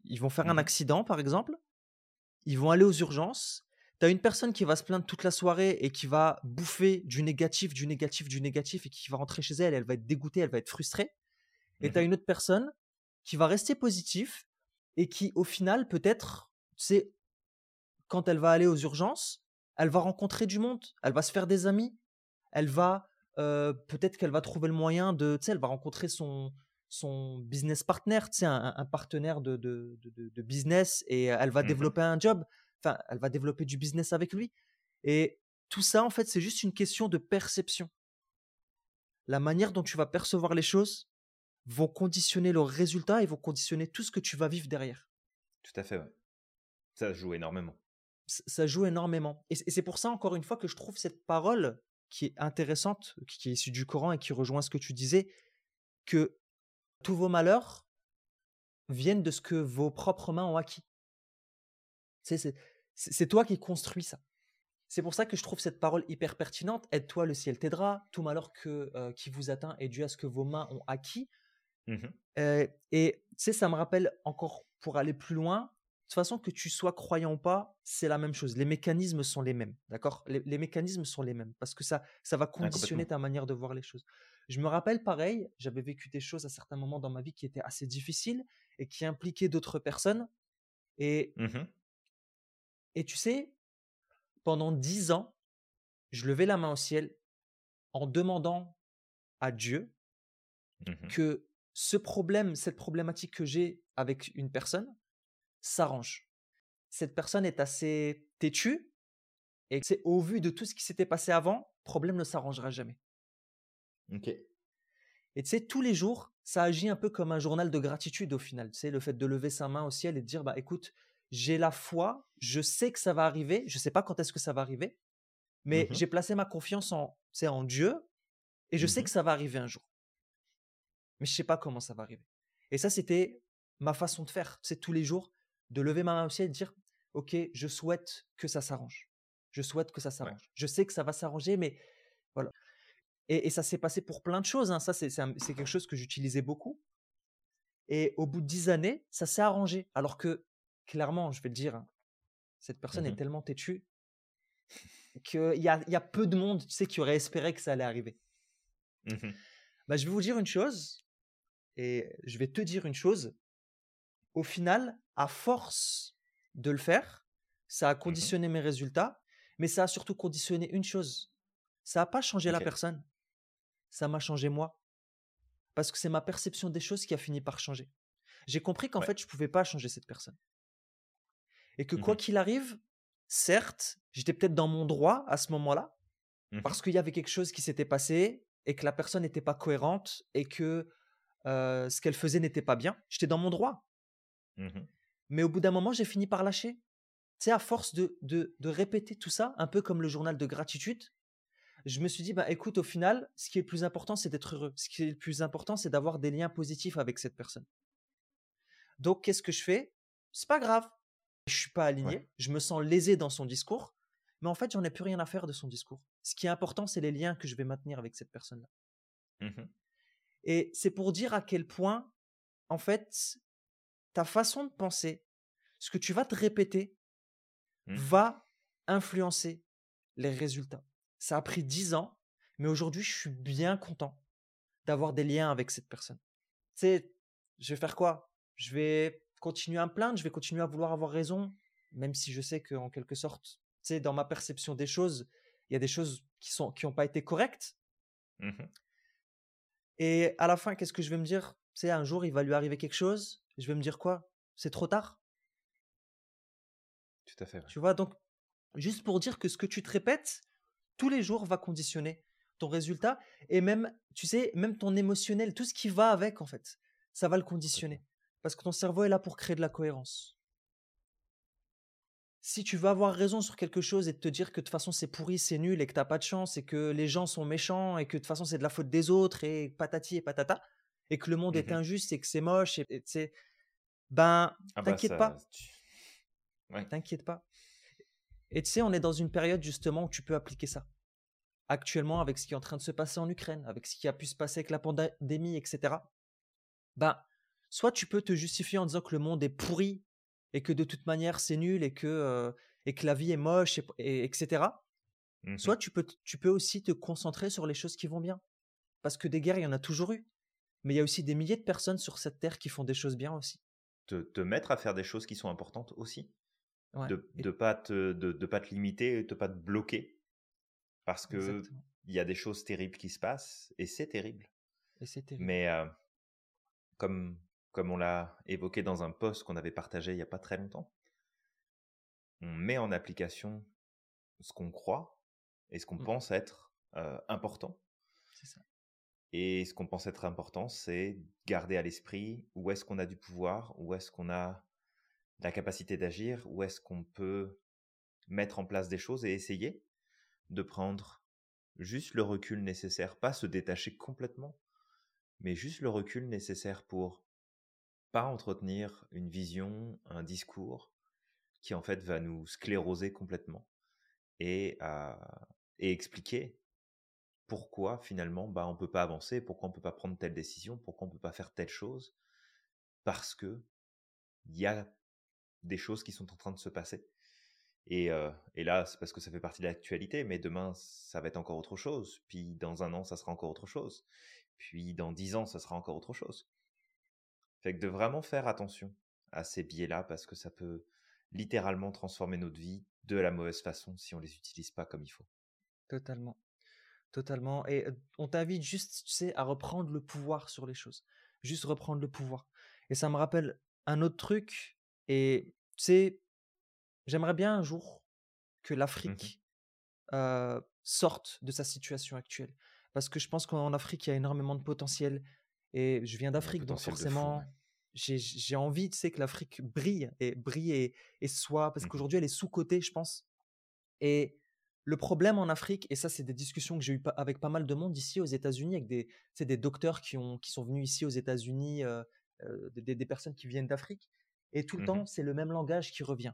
Ils vont faire un mmh accident, par exemple. Ils vont aller aux urgences. Tu as une personne qui va se plaindre toute la soirée et qui va bouffer du négatif, du négatif, du négatif et qui va rentrer chez elle. Elle va être dégoûtée, elle va être frustrée. Et mmh tu as une autre personne qui va rester positif et qui, au final, peut-être, c'est quand elle va aller aux urgences, elle va rencontrer du monde, elle va se faire des amis, elle va peut-être qu'elle va trouver le moyen de, tu sais, elle va rencontrer son son business partner, tu sais, un, partenaire de, de, de, business et elle va mmh développer un job, enfin, elle va développer du business avec lui. Et tout ça, en fait, c'est juste une question de perception. La manière dont tu vas percevoir les choses vont conditionner le résultat et vont conditionner tout ce que tu vas vivre derrière. Tout à fait, ouais. Ça joue énormément. Ça joue énormément. Et c'est pour ça, encore une fois, que je trouve cette parole qui est intéressante, qui est issue du Coran et qui rejoint ce que tu disais, que tous vos malheurs viennent de ce que vos propres mains ont acquis. C'est toi qui construis ça. C'est pour ça que je trouve cette parole hyper pertinente. Aide-toi, le ciel t'aidera. Tout malheur que, euh, qui vous atteint est dû à ce que vos mains ont acquis. Mmh euh, et tu sais, ça me rappelle encore pour aller plus loin. De toute façon, que tu sois croyant ou pas, c'est la même chose. Les mécanismes sont les mêmes, d'accord? Les, mécanismes sont les mêmes parce que ça, ça va conditionner ta manière de voir les choses. Je me rappelle pareil, j'avais vécu des choses à certains moments dans ma vie qui étaient assez difficiles et qui impliquaient d'autres personnes. Et, mmh et tu sais, pendant dix ans, je levais la main au ciel en demandant à Dieu mmh que ce problème, cette problématique que j'ai avec une personne s'arrange. Cette personne est assez têtue et c'est au vu de tout ce qui s'était passé avant, problème ne s'arrangera jamais. Ok. Et tu sais, tous les jours, ça agit un peu comme un journal de gratitude au final. Tu sais, le fait de lever sa main au ciel et de dire, bah écoute, j'ai la foi, je sais que ça va arriver, je ne sais pas quand est-ce que ça va arriver, mais mmh j'ai placé ma confiance en, en Dieu et je sais mmh que ça va arriver un jour. Mais je ne sais pas comment ça va arriver. Et ça, c'était ma façon de faire. C'est tous les jours de lever ma main au ciel et de dire, OK, je souhaite que ça s'arrange. Je souhaite que ça s'arrange. Je sais que ça va s'arranger, mais voilà. Et, ça s'est passé pour plein de choses. Hein. Ça, c'est quelque chose que j'utilisais beaucoup. Et au bout de dix années, ça s'est arrangé. Alors que, clairement, je vais le dire, hein, cette personne est mmh tellement têtue qu'il y a, y a peu de monde tu sais, qui aurait espéré que ça allait arriver. Mmh bah, je vais vous dire une chose, et je vais te dire une chose. Au final, à force de le faire, ça a mmh conditionné mes résultats, mais ça a surtout conditionné une chose. Ça n'a pas changé la personne ça m'a changé moi. Parce que c'est ma perception des choses qui a fini par changer. J'ai compris qu'en fait, je ne pouvais pas changer cette personne. Et que quoi mmh qu'il arrive, certes, j'étais peut-être dans mon droit à ce moment-là, mmh parce qu'il y avait quelque chose qui s'était passé et que la personne n'était pas cohérente et que ce qu'elle faisait n'était pas bien. J'étais dans mon droit. Mmh Mais au bout d'un moment, j'ai fini par lâcher. Sais, à force de, de, de, répéter tout ça, un peu comme le journal de gratitude, je me suis dit, bah écoute, au final, ce qui est le plus important, c'est d'être heureux. Ce qui est le plus important, c'est d'avoir des liens positifs avec cette personne. Donc, qu'est-ce que je fais? C'est pas grave. Je suis pas aligné. Je me sens lésé dans son discours. Mais en fait, j'en ai plus rien à faire de son discours. Ce qui est important, c'est les liens que je vais maintenir avec cette personne-là. Mmh Et c'est pour dire à quel point, en fait, ta façon de penser, ce que tu vas te répéter, mmh. va influencer les résultats. Ça a pris dix ans, mais aujourd'hui, je suis bien content d'avoir des liens avec cette personne. Tu sais, je vais faire quoi? Je vais continuer à me plaindre, je vais continuer à vouloir avoir raison, même si je sais qu'en quelque sorte, tu sais, dans ma perception des choses, il y a des choses qui sont qui n'ont pas été correctes. Mmh Et à la fin, qu'est-ce que je vais me dire? Tu sais, un jour, il va lui arriver quelque chose. Je vais me dire quoi? C'est trop tard? Tout à fait. Tu vois, donc, juste pour dire que ce que tu te répètes, tous les jours va conditionner ton résultat et même, tu sais, même ton émotionnel, tout ce qui va avec en fait, ça va le conditionner. Parce que ton cerveau est là pour créer de la cohérence. Si tu veux avoir raison sur quelque chose et te dire que de toute façon c'est pourri, c'est nul et que t'as pas de chance et que les gens sont méchants et que de toute façon c'est de la faute des autres et patati et patata et que le monde est mmh injuste et que c'est moche et sais, ben ah bah t'inquiète pas. T'inquiète pas. Et tu sais, on est dans une période justement où tu peux appliquer ça. Actuellement, avec ce qui est en train de se passer en Ukraine, avec ce qui a pu se passer avec la pandémie, etc. Ben, soit tu peux te justifier en disant que le monde est pourri et que de toute manière c'est nul et que, euh, et que la vie est moche, et, etc. Mmh soit tu peux, tu peux aussi te concentrer sur les choses qui vont bien. Parce que des guerres, il y en a toujours eu. Mais il y a aussi des milliers de personnes sur cette terre qui font des choses bien aussi. Te, te mettre à faire des choses qui sont importantes aussi de ne pas, te, de, pas te limiter, de pas te bloquer. Parce que il y a des choses terribles qui se passent et c'est terrible. Et c'est terrible. Mais comme, comme on l'a évoqué dans un post qu'on avait partagé il n'y a pas très longtemps, on met en application ce qu'on croit et ce qu'on Mmh. pense être euh, important. C'est ça. Et ce qu'on pense être important, c'est garder à l'esprit où est-ce qu'on a du pouvoir, où est-ce qu'on a la capacité d'agir, où est-ce qu'on peut mettre en place des choses et essayer de prendre juste le recul nécessaire, pas se détacher complètement, mais juste le recul nécessaire pour pas entretenir une vision, un discours qui en fait va nous scléroser complètement et, euh, et expliquer pourquoi finalement bah, on ne peut pas avancer, pourquoi on ne peut pas prendre telle décision, pourquoi on ne peut pas faire telle chose, parce que il y a des choses qui sont en train de se passer. Et, euh, et là, c'est parce que ça fait partie de l'actualité, mais demain, ça va être encore autre chose. Puis dans un an, ça sera encore autre chose. Puis dans dix ans, ça sera encore autre chose. Fait que de vraiment faire attention à ces biais-là, parce que ça peut littéralement transformer notre vie de la mauvaise façon si on les utilise pas comme il faut. Totalement. Totalement. Et on t'invite juste, tu sais, à reprendre le pouvoir sur les choses. Juste reprendre le pouvoir. Et ça me rappelle un autre truc. Et tu sais, j'aimerais bien un jour que Mmh l'Afrique euh, sorte de sa situation actuelle. Parce que je pense qu'en Afrique, il y a énormément de potentiel. Et je viens d'Afrique, donc forcément, j'ai envie, tu sais, que l'Afrique brille et brille et, et soit, parce Mmh qu'aujourd'hui, elle est sous-cotée, je pense. Et le problème en Afrique, et ça, c'est des discussions que j'ai eues avec pas mal de monde ici aux États-Unis, avec des, des docteurs qui, ont, qui sont venus ici aux États-Unis, euh, euh, des, des personnes qui viennent d'Afrique. Et tout le Mmh temps, c'est le même langage qui revient.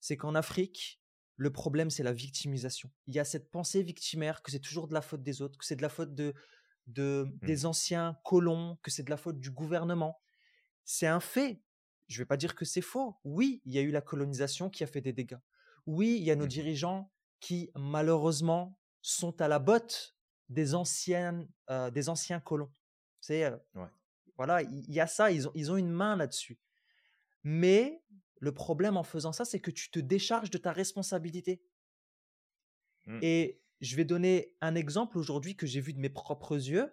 C'est qu'en Afrique, le problème, c'est la victimisation. Il y a cette pensée victimaire que c'est toujours de la faute des autres, que c'est de la faute de, de, Mmh. des anciens colons, que c'est de la faute du gouvernement. C'est un fait. Je ne vais pas dire que c'est faux. Oui, il y a eu la colonisation qui a fait des dégâts. Oui, il y a nos Mmh dirigeants qui, malheureusement, sont à la botte des, anciennes, euh, des anciens colons. C'est, euh, Ouais. voilà, il y, y a ça, ils ont, ils ont une main là-dessus. Mais le problème en faisant ça, c'est que tu te décharges de ta responsabilité. Mmh. Et je vais donner un exemple aujourd'hui que j'ai vu de mes propres yeux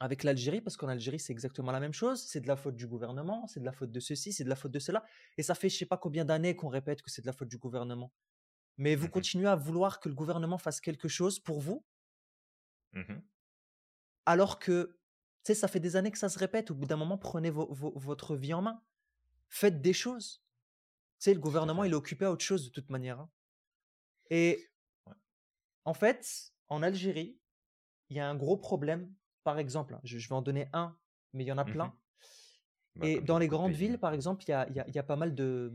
avec l'Algérie, parce qu'en Algérie, c'est exactement la même chose. C'est de la faute du gouvernement, c'est de la faute de ceci, c'est de la faute de cela. Et ça fait je sais pas combien d'années qu'on répète que c'est de la faute du gouvernement. Mais vous Mmh continuez à vouloir que le gouvernement fasse quelque chose pour vous, Mmh alors que, tu sais, ça fait des années que ça se répète. Au bout d'un moment, prenez vo- vo- votre vie en main. Faites des choses. Tu sais, le gouvernement, il est occupé à autre chose de toute manière. hein. Et. En fait, en Algérie, il y a un gros problème. Par exemple, je, je vais en donner un, mais il y en a Mmh plein. Bah, Et dans les grandes villes, hein. par exemple, il y a, il y a- il y a pas mal de,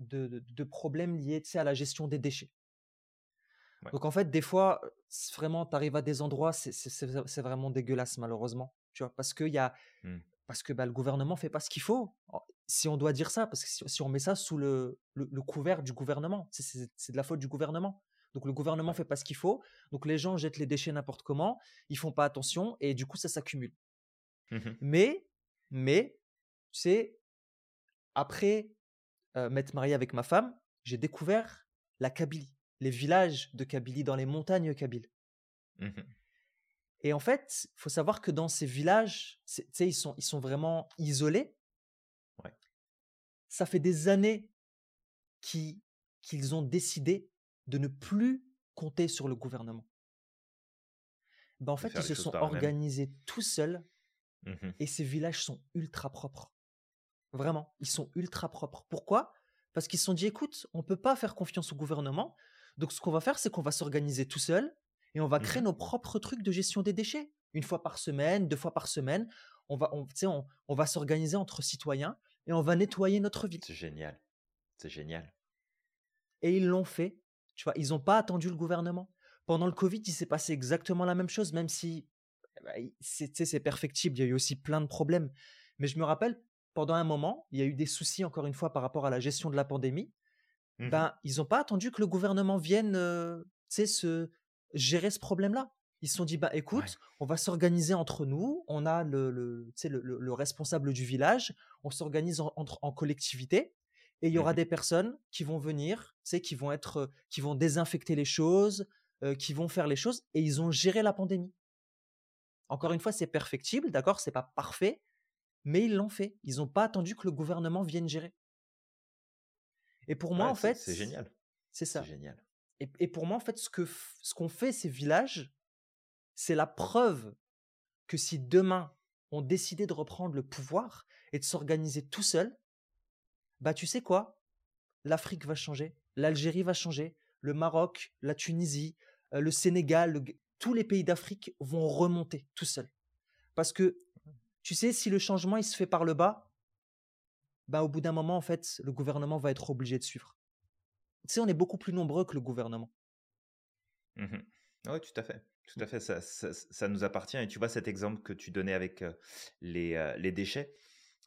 de, de- de problèmes liés à la gestion des déchets. Ouais. Donc en fait, des fois, vraiment, tu arrives à des endroits, c'est vraiment dégueulasse, malheureusement. Tu vois, parce que, y a, Mmh. parce que bah, le gouvernement fait pas ce qu'il faut. Si on doit dire ça, parce que si, si on met ça sous le, le, le couvert du gouvernement, c'est de la faute du gouvernement. Donc le gouvernement fait pas ce qu'il faut, donc les gens jettent les déchets n'importe comment, ils font pas attention, et du coup, ça s'accumule. Mmh Mais, mais, tu sais, après euh, m'être marié avec ma femme, j'ai découvert la Kabylie, les villages de Kabylie dans les montagnes kabyles. Mmh Et en fait, il faut savoir que dans ces villages, c'est- tu sais, ils sont, ils sont vraiment isolés. Ouais. Ça fait des années qui- qu'ils ont décidé de ne plus compter sur le gouvernement. Ben, en fait, ils se sont organisés tout seuls Mmh et ces villages sont ultra propres. Vraiment, ils sont ultra propres. Pourquoi? Parce qu'ils se sont dit, écoute, on ne peut pas faire confiance au gouvernement. Donc, ce qu'on va faire, c'est qu'on va s'organiser tout seul et on va créer Mmh nos propres trucs de gestion des déchets. Une fois par semaine, deux fois par semaine, on va, on va s'organiser entre citoyens et on va nettoyer notre ville. C'est génial. C'est génial. Et ils l'ont fait. Tu vois, ils n'ont pas attendu le gouvernement. Pendant le Covid, il s'est passé exactement la même chose, même si bah, il- c'est perfectible. Il y a eu aussi plein de problèmes. Mais je me rappelle, pendant un moment, il y a eu des soucis, encore une fois, par rapport à la gestion de la pandémie. Mmh Ben, ils n'ont pas attendu que le gouvernement vienne euh, se gérer ce problème-là. Ils se sont dit, bah, Ouais. écoute, on va s'organiser entre nous. On a le, le, le, le- le responsable du village. On s'organise en collectivité. Et il y aura Mmh des personnes qui vont venir, tu sais, qui vont être, qui vont désinfecter les choses, euh, qui vont faire les choses. Et ils ont géré la pandémie. Encore une fois, c'est perfectible, d'accord C'est pas parfait, mais ils l'ont fait. Ils n'ont pas attendu que le gouvernement vienne gérer. Et pour moi, en fait, c'est génial. C'est ça. Génial. Et, pour moi, en fait, ce que ce qu'ont fait ces villages, c'est la preuve que si demain on décidait de reprendre le pouvoir et de s'organiser tout seul, bah tu sais quoi? L'Afrique va changer, l'Algérie va changer, le Maroc, la Tunisie, euh, le Sénégal, tous les pays d'Afrique vont remonter tout seuls. Parce que tu sais, si le changement il se fait par le bas, bah au bout d'un moment en fait, le gouvernement va être obligé de suivre. Tu sais, on est beaucoup plus nombreux que le gouvernement. Mmh oui, tout à fait. Tout à fait, ça, ça, nous appartient. Et tu vois, cet exemple que tu donnais avec les, les, déchets,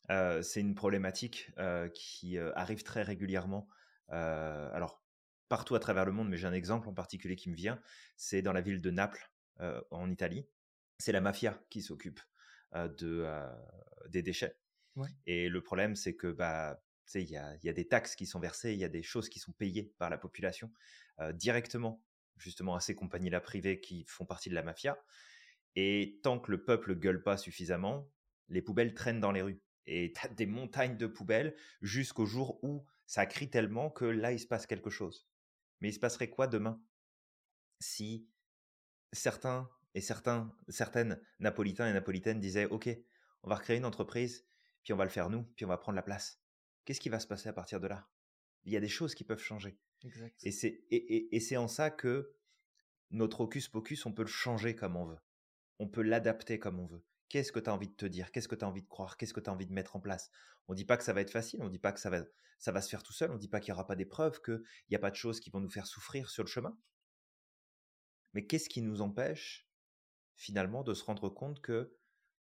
c'est une problématique qui arrive très régulièrement. alors, partout à travers le monde, mais j'ai un exemple en particulier qui me vient. C'est dans la ville de Naples, en Italie. C'est la mafia qui s'occupe de, des déchets. Et le problème, c'est que bah, il y a, y a, des taxes qui sont versées, il y a des choses qui sont payées par la population directement justement à ces compagnies-là privées qui font partie de la mafia. Et tant que le peuple gueule pas suffisamment, les poubelles traînent dans les rues. Et tu as des montagnes de poubelles jusqu'au jour où ça crie tellement que là, il se passe quelque chose. Mais il se passerait quoi demain? Si certains et certains, certaines Napolitains et Napolitaines disaient OK, on va recréer une entreprise, puis on va le faire nous, puis on va prendre la place. Qu'est-ce qui va se passer à partir de là? Il y a des choses qui peuvent changer. Et c'est et, et, en ça que notre hocus pocus, on peut le changer comme on veut. On peut l'adapter comme on veut. Qu'est-ce que tu as envie de te dire? Qu'est-ce que tu as envie de croire? Qu'est-ce que tu as envie de mettre en place? On ne dit pas que ça va être facile, on ne dit pas que ça va, ça va se faire tout seul, on ne dit pas qu'il n'y aura pas d'épreuves, qu'il n'y a pas de choses qui vont nous faire souffrir sur le chemin. Mais qu'est-ce qui nous empêche finalement de se rendre compte que,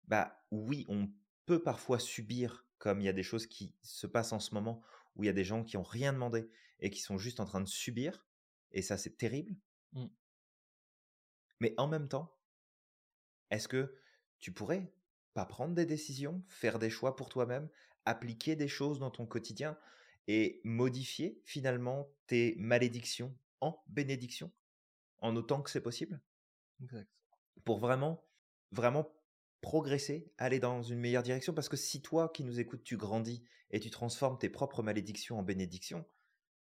bah oui, on peut parfois subir, comme il y a des choses qui se passent en ce moment, où il y a des gens qui n'ont rien demandé et qui sont juste en train de subir, et ça c'est terrible. Mmh. Mais en même temps, est-ce que tu pourrais pas prendre des décisions, faire des choix pour toi-même, appliquer des choses dans ton quotidien et modifier finalement tes malédictions en bénédictions, en autant que c'est possible? Exact. Pour vraiment, vraiment progresser, aller dans une meilleure direction? Parce que si toi qui nous écoutes, tu grandis et tu transformes tes propres malédictions en bénédictions,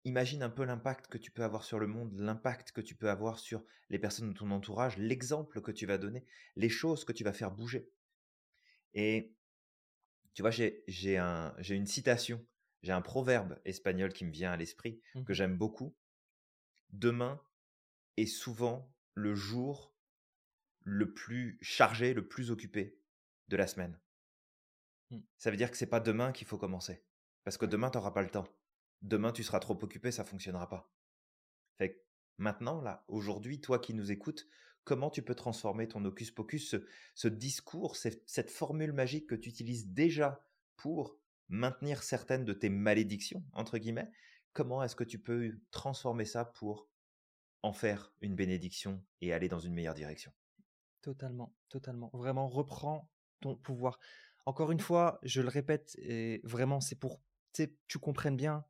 imagine un peu l'impact que tu peux avoir sur le monde, l'impact que tu peux avoir sur les personnes de ton entourage, l'exemple que tu vas donner, les choses que tu vas faire bouger. Et tu vois, j'ai un, une citation, j'ai un proverbe espagnol qui me vient à l'esprit, mmh que j'aime beaucoup. Demain est souvent le jour le plus chargé, le plus occupé de la semaine. Mmh. Ça veut dire que c'est pas demain qu'il faut commencer. Parce que demain, tu n'auras pas le temps demain tu seras trop occupé, ça fonctionnera pas. Fait maintenant, là, aujourd'hui, toi qui nous écoutes, comment tu peux transformer ton hocus pocus, ce, discours, cette, formule magique que tu utilises déjà pour maintenir certaines de tes malédictions, entre guillemets, comment est-ce que tu peux transformer ça pour en faire une bénédiction et aller dans une meilleure direction? Totalement, totalement. Vraiment, reprends ton pouvoir. Encore une fois, je le répète, et vraiment, c'est pour que tu comprennes bien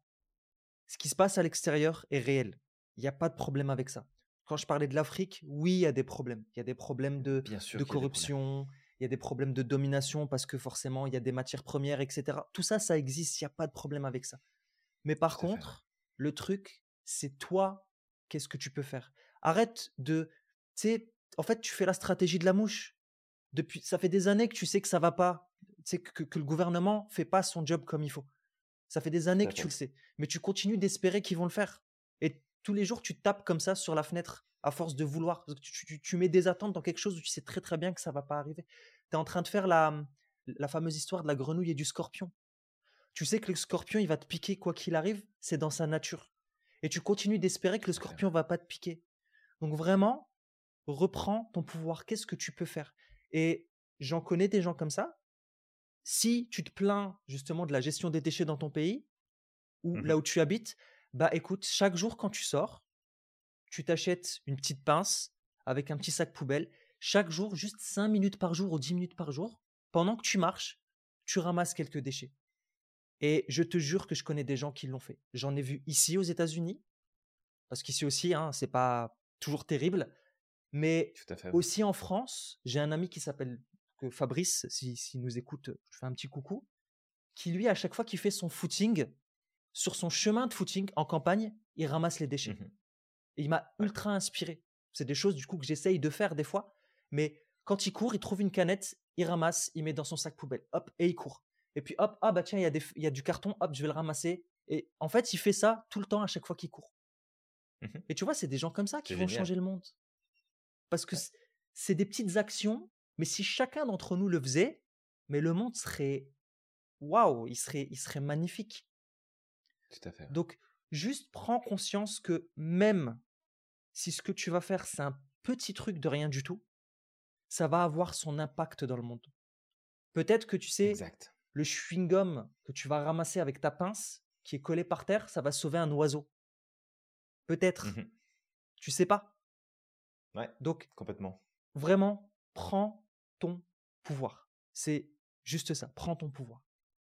ce qui se passe à l'extérieur est réel. Il n'y a pas de problème avec ça. Quand je parlais de l'Afrique, oui, il y a des problèmes. Il y a des problèmes de, de corruption, il y a des problèmes de domination parce que forcément, il y a des matières premières, etc. Tout ça, ça existe, il n'y a pas de problème avec ça. Mais par contre, le truc, c'est toi, qu'est-ce que tu peux faire? Arrête de... En fait, tu fais la stratégie de la mouche. Depuis, ça fait des années que tu sais que ça va pas, sais, que, que le gouvernement fait pas son job comme il faut. Ça fait des années que tu le sais. Mais tu continues d'espérer qu'ils vont le faire. Et tous les jours, tu tapes comme ça sur la fenêtre à force de vouloir. tu, mets des attentes dans quelque chose où tu sais très très bien que ça va pas arriver. Tu es en train de faire la, la fameuse histoire de la grenouille et du scorpion. Tu sais que le scorpion, il va te piquer quoi qu'il arrive, c'est dans sa nature. Et tu continues d'espérer que le scorpion va pas te piquer. Donc vraiment, reprends ton pouvoir. Qu'est-ce que tu peux faire? Et j'en connais des gens comme ça si tu te plains justement de la gestion des déchets dans ton pays, ou mmh là où tu habites, bah écoute, chaque jour quand tu sors, tu t'achètes une petite pince avec un petit sac poubelle. Chaque jour, juste 5 minutes par jour ou 10 minutes par jour, pendant que tu marches, tu ramasses quelques déchets. Et je te jure que je connais des gens qui l'ont fait. J'en ai vu ici aux États-Unis, parce qu'ici aussi, hein, c'est pas toujours terrible, mais aussi en France, j'ai un ami qui s'appelle que Fabrice, s'il si, nous écoute, je fais un petit coucou, qui lui, à chaque fois qu'il fait son footing, sur son chemin de footing en campagne, il ramasse les déchets. Mmh et il m'a ultra inspiré. C'est des choses du coup que j'essaye de faire des fois, mais quand il court, il trouve une canette, il ramasse, il met dans son sac poubelle, hop, et il court. Et puis hop, ah bah tiens, il y, a des, il y a du carton, hop, je vais le ramasser. Et en fait, il fait ça tout le temps à chaque fois qu'il court. Mmh et tu vois, c'est des gens comme ça qui vont changer le monde. Parce que c'est des petites actions, mais si chacun d'entre nous le faisait, mais le monde serait waouh, il serait, il serait magnifique. Tout à fait. Donc, juste prends conscience que même si ce que tu vas faire, c'est un petit truc de rien du tout, ça va avoir son impact dans le monde. Peut-être que tu sais, le chewing-gum que tu vas ramasser avec ta pince, qui est collé par terre, ça va sauver un oiseau. Peut-être. Mmh tu sais pas. Ouais. Donc, complètement. Vraiment, prends ton pouvoir. C'est juste ça. Prends ton pouvoir.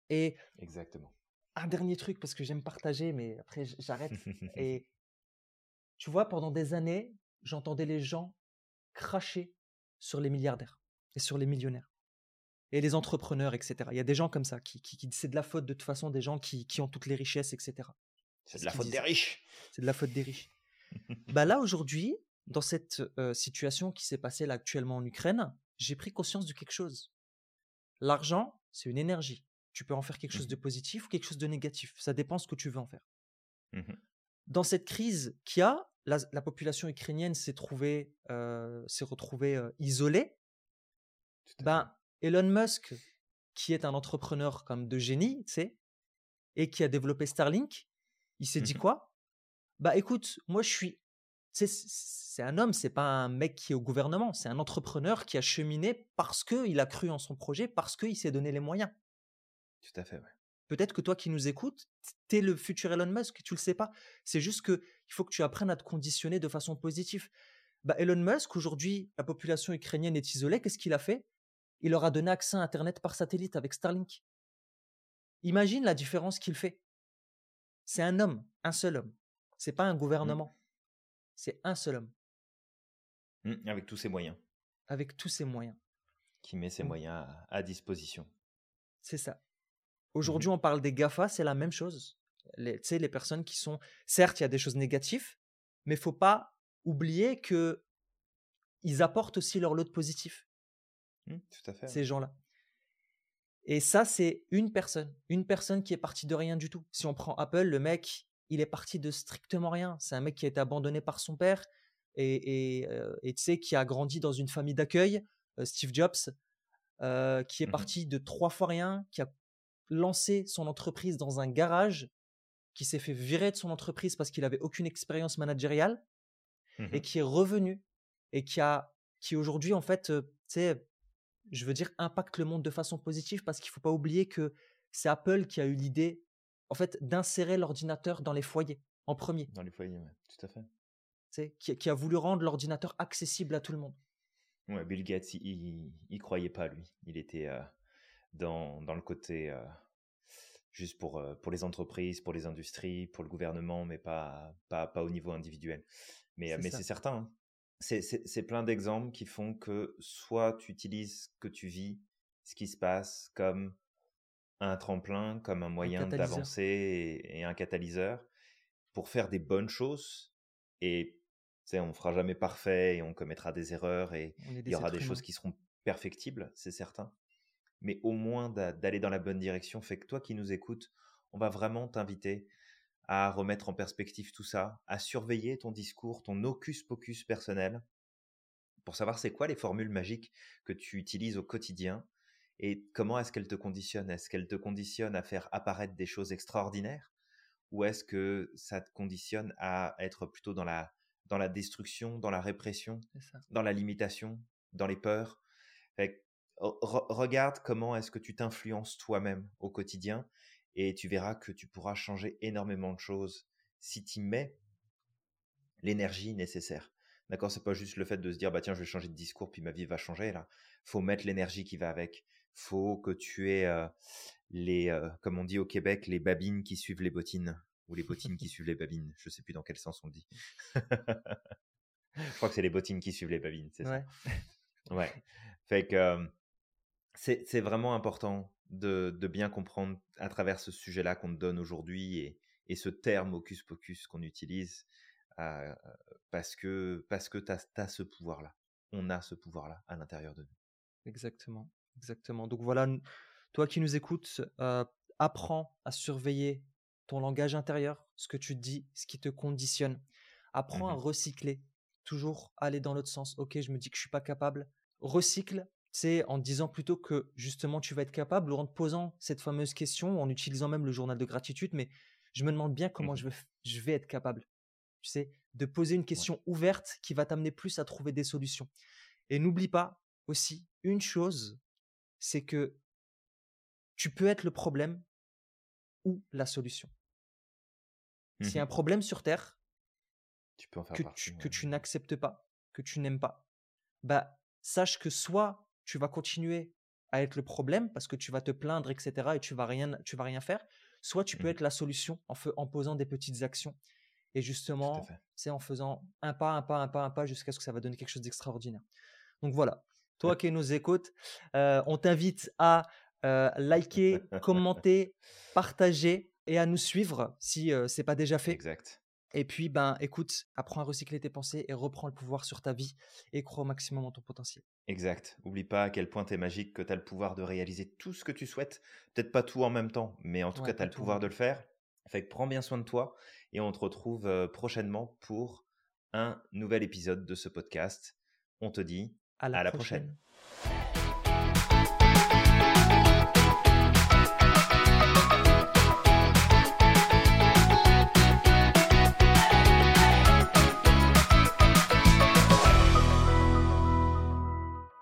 Et exactement. Un dernier truc parce que j'aime partager, mais après j'arrête. et tu vois, pendant des années, j'entendais les gens cracher sur les milliardaires et sur les millionnaires et les entrepreneurs, etc. Il y a des gens comme ça qui, qui, c'est de la faute de toute façon des gens qui, qui ont toutes les richesses, etc. C'est de la faute des riches. C'est de la faute des riches. bah là aujourd'hui, dans cette situation qui s'est passée là actuellement en Ukraine, j'ai pris conscience de quelque chose. L'argent, c'est une énergie. Tu peux en faire quelque chose de mmh positif ou quelque chose de négatif. Ça dépend ce que tu veux en faire. Mmh dans cette crise qu'il y a, la, population ukrainienne s'est trouvée, s'est retrouvée isolée. Ben, Elon Musk, qui est un entrepreneur comme de génie, tu sais, et qui a développé Starlink, il s'est dit mmh quoi? Bah écoute, moi je suis. C'est un homme, c'est pas un mec qui est au gouvernement, c'est un entrepreneur qui a cheminé parce qu'il a cru en son projet, parce qu'il s'est donné les moyens. Tout à fait, ouais. Peut-être que toi qui nous écoutes, tu es le futur Elon Musk, tu le sais pas. C'est juste que il faut que tu apprennes à te conditionner de façon positive. Bah, Elon Musk, aujourd'hui, la population ukrainienne est isolée. Qu'est-ce qu'il a fait? Il leur a donné accès à Internet par satellite avec Starlink. Imagine la différence qu'il fait. C'est un homme, un seul homme. C'est pas un mmh. C'est un seul homme. Mmh, avec tous ses moyens. Avec tous ses moyens. Qui met ses mmh. moyens à, disposition. C'est ça. Aujourd'hui, on parle des GAFA, c'est la même chose. Tu sais, les personnes qui sont. Certes, il y a des choses négatives, mais faut pas oublier que ils apportent aussi leur lot de positif. Mmh, tout à fait. Ces gens-là. Et ça, c'est une personne. Une personne qui est partie de rien du tout. Si on prend Apple, le mec, il est parti de strictement rien. C'est un mec qui a été abandonné par son père et tu sais, qui a grandi dans une famille d'accueil. Steve Jobs, qui est mmh parti de trois fois rien, qui a lancé son entreprise dans un garage, qui s'est fait virer de son entreprise parce qu'il avait aucune expérience managériale mmh et qui est revenu et qui a, qui aujourd'hui en fait, tu sais, je veux dire, impacte le monde de façon positive parce qu'il ne faut pas oublier que c'est Apple qui a eu l'idée, en fait, d'insérer l'ordinateur dans les foyers en premier. Dans les foyers, oui, tout à fait. C'est qui, qui, a voulu rendre l'ordinateur accessible à tout le monde. Ouais, Bill Gates, il, il, croyait pas lui. Il était euh, dans, dans, le côté euh, juste pour, euh, pour les entreprises, pour les industries, pour le gouvernement, mais pas, pas, pas au niveau individuel. Mais c'est certain. Hein c'est plein d'exemples qui font que soit tu utilises ce que tu vis, ce qui se passe, comme un tremplin, comme un moyen d'avancer et, un catalyseur pour faire des bonnes choses. Et on fera jamais parfait et on commettra des erreurs et il y aura des choses qui seront perfectibles, c'est certain. Mais au moins d'aller dans la bonne direction fait que toi qui nous écoutes, on va vraiment t'inviter à remettre en perspective tout ça, à surveiller ton discours, ton hocus pocus personnel, pour savoir c'est quoi les formules magiques que tu utilises au quotidien et comment est-ce qu'elles te conditionnent. Est-ce qu'elles te conditionnent à faire apparaître des choses extraordinaires? Ou est-ce que ça te conditionne à être plutôt dans la, dans la destruction, dans la répression, dans la limitation, dans les peurs? Regarde comment est-ce que tu t'influences toi-même au quotidien et tu verras que tu pourras changer énormément de choses si tu mets l'énergie nécessaire. D'accord, c'est pas juste le fait de se dire bah tiens je vais changer de discours puis ma vie va changer là. Faut mettre l'énergie qui va avec. Faut que tu aies euh, les euh, comme on dit au Québec les babines qui suivent les bottines ou les bottines qui suivent les babines. Je sais plus dans quel sens on dit. je crois que c'est les bottines qui suivent les babines, c'est ça. Ouais. Fait que c'est vraiment important de, bien comprendre à travers ce sujet-là qu'on te donne aujourd'hui et, ce terme hocus pocus qu'on utilise euh, parce que, parce que tu as, ce pouvoir-là. On a ce pouvoir-là à l'intérieur de nous. Exactement, exactement. Donc voilà, toi qui nous écoutes, euh, apprends à surveiller ton langage intérieur, ce que tu dis, ce qui te conditionne. Apprends à mmh recycler, toujours aller dans l'autre sens. Ok, je me dis que je suis pas capable. Recycle, c'est en disant plutôt que justement tu vas être capable, ou en te posant cette fameuse question, en utilisant même le journal de gratitude, mais je me demande bien mmh comment je, vais, je vais être capable. Tu sais, de poser une question ouverte qui va t'amener plus à trouver des solutions. Et n'oublie pas aussi une chose, c'est que tu peux être le problème ou la solution. Mmh S'il y a un problème sur Terre, tu peux en faire que, tu, que tu n'acceptes pas, que tu n'aimes pas, bah sache que soit tu vas continuer à être le problème parce que tu vas te plaindre, etc. et tu vas rien, tu vas rien faire, soit tu peux mmh être la solution en, en posant des petites actions. Et justement, c'est en faisant un pas, un pas, un pas, un pas jusqu'à ce que ça va donner quelque chose d'extraordinaire. Donc voilà, toi qui nous écoutes, euh, on t'invite à euh, liker, commenter, partager et à nous suivre si ce c'est pas déjà fait. Exact. Et puis, ben, écoute, apprends à recycler tes pensées et reprends le pouvoir sur ta vie et crois au maximum en ton potentiel. Exact. Oublie pas à quel point tu es magique, que tu as le pouvoir de réaliser tout ce que tu souhaites. Peut-être pas tout en même temps, mais en tout cas, tu as le pouvoir de le faire. Fait que prends bien soin de toi et on te retrouve prochainement pour un nouvel épisode de ce podcast. On te dit à la, prochaine.